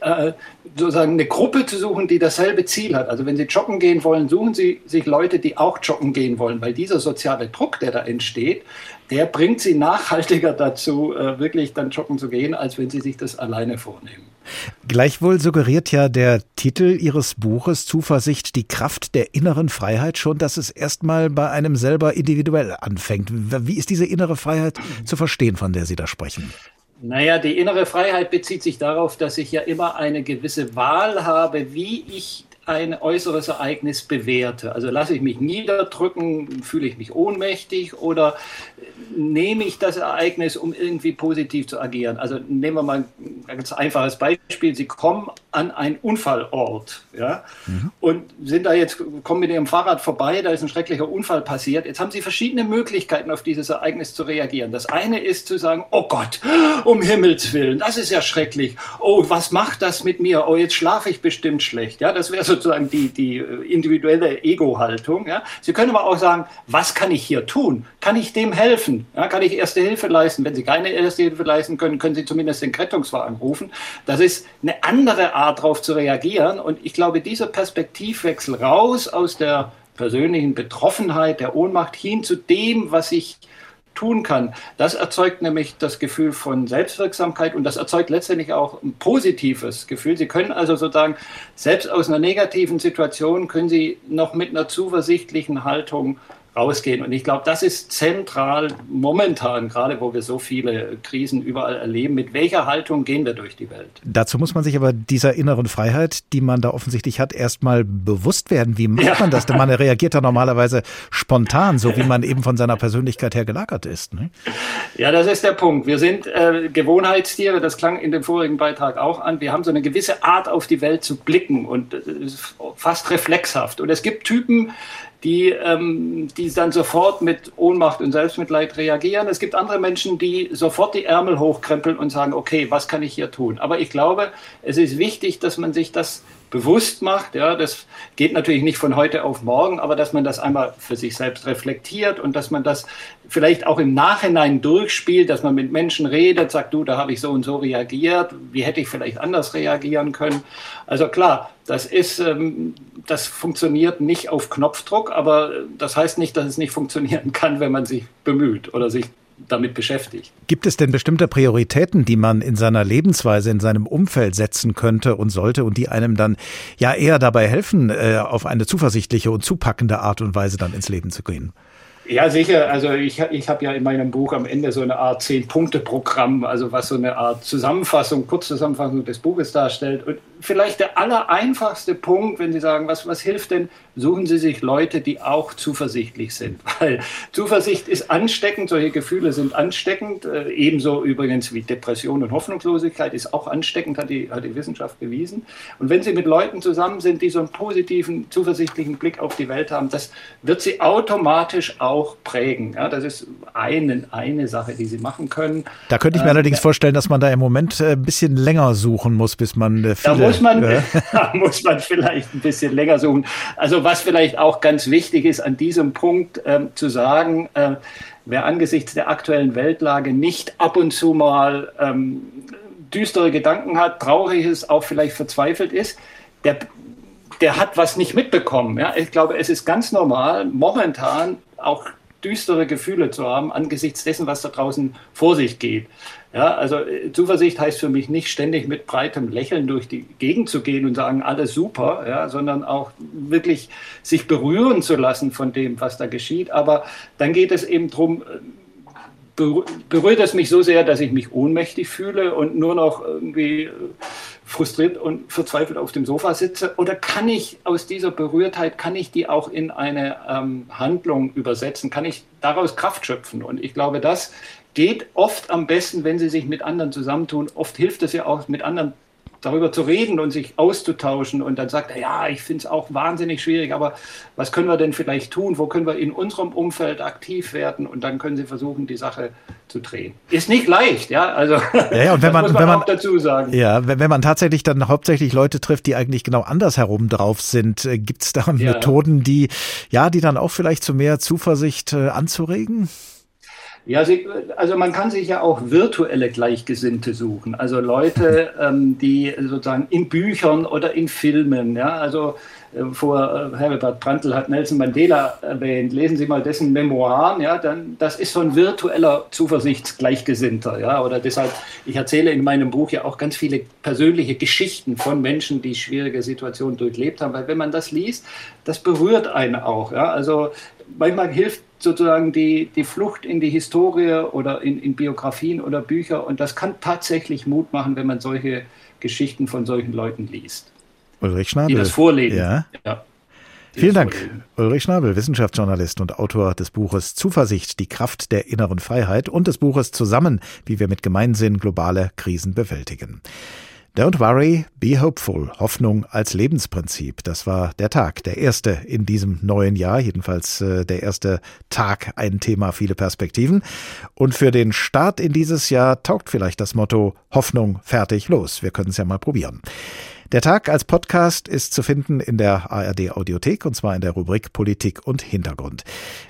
äh, sozusagen eine Gruppe zu suchen, die dasselbe Ziel hat. Also wenn Sie joggen gehen wollen, suchen Sie sich Leute, die auch joggen gehen wollen, weil dieser soziale Druck, der da entsteht, der bringt Sie nachhaltiger dazu, äh, wirklich dann joggen zu gehen, als wenn Sie sich das alleine vornehmen. Gleichwohl suggeriert ja der Titel Ihres Buches Zuversicht, die Kraft der inneren Freiheit schon, dass es erstmal bei einem selber individuell anfängt. Wie ist diese innere Freiheit zu verstehen, von der Sie da sprechen? Naja, die innere Freiheit bezieht sich darauf, dass ich ja immer eine gewisse Wahl habe, wie ich ein äußeres Ereignis bewerte. Also lasse ich mich niederdrücken, fühle ich mich ohnmächtig oder nehme ich das Ereignis, um irgendwie positiv zu agieren. Also nehmen wir mal ein ganz einfaches Beispiel. Sie kommen an einen Unfallort ja, mhm. und sind da jetzt, kommen mit Ihrem Fahrrad vorbei, da ist ein schrecklicher Unfall passiert. Jetzt haben Sie verschiedene Möglichkeiten, auf dieses Ereignis zu reagieren. Das eine ist zu sagen, oh Gott, um Himmels Willen, das ist ja schrecklich. Oh, was macht das mit mir? Oh, jetzt schlafe ich bestimmt schlecht. Ja, das wäre sozusagen die, die individuelle Ego-Haltung. Ja. Sie können aber auch sagen, was kann ich hier tun? Kann ich dem helfen? Ja, kann ich erste Hilfe leisten? Wenn Sie keine erste Hilfe leisten können, können Sie zumindest den Rettungswagen rufen. Das ist eine andere Art, darauf zu reagieren. Und ich glaube, dieser Perspektivwechsel raus aus der persönlichen Betroffenheit, der Ohnmacht hin zu dem, was ich tun kann. Das erzeugt nämlich das Gefühl von Selbstwirksamkeit und das erzeugt letztendlich auch ein positives Gefühl. Sie können also sozusagen selbst aus einer negativen Situation können Sie noch mit einer zuversichtlichen Haltung rausgehen. Und ich glaube, das ist zentral momentan, gerade wo wir so viele Krisen überall erleben. Mit welcher Haltung gehen wir durch die Welt? Dazu muss man sich aber dieser inneren Freiheit, die man da offensichtlich hat, erstmal bewusst werden. Wie macht ja. man das? Denn man reagiert da normalerweise spontan, so wie man eben von seiner Persönlichkeit her gelagert ist. Ne? Ja, das ist der Punkt. Wir sind äh, Gewohnheitstiere, das klang in dem vorigen Beitrag auch an. Wir haben so eine gewisse Art auf die Welt zu blicken und äh, fast reflexhaft. Und es gibt Typen, die, ähm, die dann sofort mit Ohnmacht und Selbstmitleid reagieren. Es gibt andere Menschen, die sofort die Ärmel hochkrempeln und sagen, okay, was kann ich hier tun? Aber ich glaube, es ist wichtig, dass man sich das bewusst macht. Ja, das geht natürlich nicht von heute auf morgen, aber dass man das einmal für sich selbst reflektiert und dass man das vielleicht auch im Nachhinein durchspielt, dass man mit Menschen redet, sagt, du, da habe ich so und so reagiert, wie hätte ich vielleicht anders reagieren können. Also klar, das ist, ähm, das funktioniert nicht auf Knopfdruck, aber das heißt nicht, dass es nicht funktionieren kann, wenn man sich bemüht oder sich damit beschäftigt. Gibt es denn bestimmte Prioritäten, die man in seiner Lebensweise, in seinem Umfeld setzen könnte und sollte und die einem dann ja eher dabei helfen, äh, auf eine zuversichtliche und zupackende Art und Weise dann ins Leben zu gehen? Ja, sicher. Also ich, ich habe ja in meinem Buch am Ende so eine Art Zehn-Punkte-Programm, also was so eine Art Zusammenfassung, Kurzzusammenfassung des Buches darstellt. Und vielleicht der allereinfachste Punkt, wenn Sie sagen, was, was hilft denn, suchen Sie sich Leute, die auch zuversichtlich sind. Weil Zuversicht ist ansteckend, solche Gefühle sind ansteckend. Äh, ebenso übrigens wie Depression und Hoffnungslosigkeit ist auch ansteckend, hat die, hat die Wissenschaft bewiesen. Und wenn Sie mit Leuten zusammen sind, die so einen positiven, zuversichtlichen Blick auf die Welt haben, das wird Sie automatisch auch prägen. Ja, das ist eine, eine Sache, die Sie machen können. Da könnte ich mir äh, allerdings vorstellen, dass man da im Moment äh, ein bisschen länger suchen muss, bis man äh, viele muss man, ja. muss man vielleicht ein bisschen länger suchen. Also was vielleicht auch ganz wichtig ist an diesem Punkt ähm, zu sagen, äh, wer angesichts der aktuellen Weltlage nicht ab und zu mal ähm, düstere Gedanken hat, traurig ist, auch vielleicht verzweifelt ist, der, der hat was nicht mitbekommen. Ja? Ich glaube, es ist ganz normal, momentan auch düstere Gefühle zu haben angesichts dessen, was da draußen vor sich geht. Ja, also äh, Zuversicht heißt für mich nicht ständig mit breitem Lächeln durch die Gegend zu gehen und sagen, alles super, ja, sondern auch wirklich sich berühren zu lassen von dem, was da geschieht. Aber dann geht es eben darum, äh, berührt es mich so sehr, dass ich mich ohnmächtig fühle und nur noch irgendwie äh, frustriert und verzweifelt auf dem Sofa sitze? Oder kann ich aus dieser Berührtheit, kann ich die auch in eine ähm, Handlung übersetzen? Kann ich daraus Kraft schöpfen? Und ich glaube, das geht oft am besten, wenn sie sich mit anderen zusammentun. Oft hilft es ja auch, mit anderen darüber zu reden und sich auszutauschen. Und dann sagt er, ja, ich finde es auch wahnsinnig schwierig, aber was können wir denn vielleicht tun? Wo können wir in unserem Umfeld aktiv werden? Und dann können sie versuchen, die Sache zu drehen. Ist nicht leicht, ja. Also ja, ja und wenn man, man, wenn man dazu sagen. Ja, wenn, wenn man tatsächlich dann hauptsächlich Leute trifft, die eigentlich genau andersherum drauf sind, äh, gibt es da ja. Methoden, die ja, die dann auch vielleicht zu mehr Zuversicht äh, anzuregen? Ja, also man kann sich ja auch virtuelle Gleichgesinnte suchen. Also Leute, ähm, die sozusagen in Büchern oder in Filmen, ja, also äh, vor äh, Herbert Prantl hat Nelson Mandela erwähnt. Lesen Sie mal dessen Memoiren, ja, dann das ist so ein virtueller Zuversichtsgleichgesinnter, ja, oder deshalb ich erzähle in meinem Buch ja auch ganz viele persönliche Geschichten von Menschen, die schwierige Situationen durchlebt haben, weil wenn man das liest, das berührt einen auch, ja. Also manchmal hilft sozusagen die, die Flucht in die Historie oder in, in Biografien oder Bücher. Und das kann tatsächlich Mut machen, wenn man solche Geschichten von solchen Leuten liest. Ulrich Schnabel. Die das vorlegen. Ja. ja. Vielen Dank, vorlegen. Ulrich Schnabel, Wissenschaftsjournalist und Autor des Buches Zuversicht, die Kraft der inneren Freiheit und des Buches Zusammen, wie wir mit Gemeinsinn globale Krisen bewältigen. Don't worry, be hopeful. Hoffnung als Lebensprinzip. Das war der Tag, der erste in diesem neuen Jahr. Jedenfalls äh, der erste Tag, ein Thema, viele Perspektiven. Und für den Start in dieses Jahr taugt vielleicht das Motto Hoffnung, fertig, los. Wir können es ja mal probieren. Der Tag als Podcast ist zu finden in der ARD Audiothek und zwar in der Rubrik Politik und Hintergrund.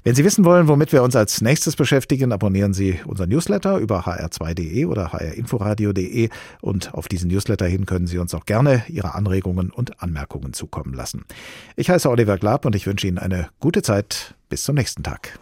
Wenn Sie wissen wollen, womit wir uns als nächstes beschäftigen, abonnieren Sie unseren Newsletter über hr2.de oder hrinforadio.de und auf diesen Newsletter hin können Sie uns auch gerne Ihre Anregungen und Anmerkungen zukommen lassen. Ich heiße Oliver Glab und ich wünsche Ihnen eine gute Zeit. Bis zum nächsten Tag.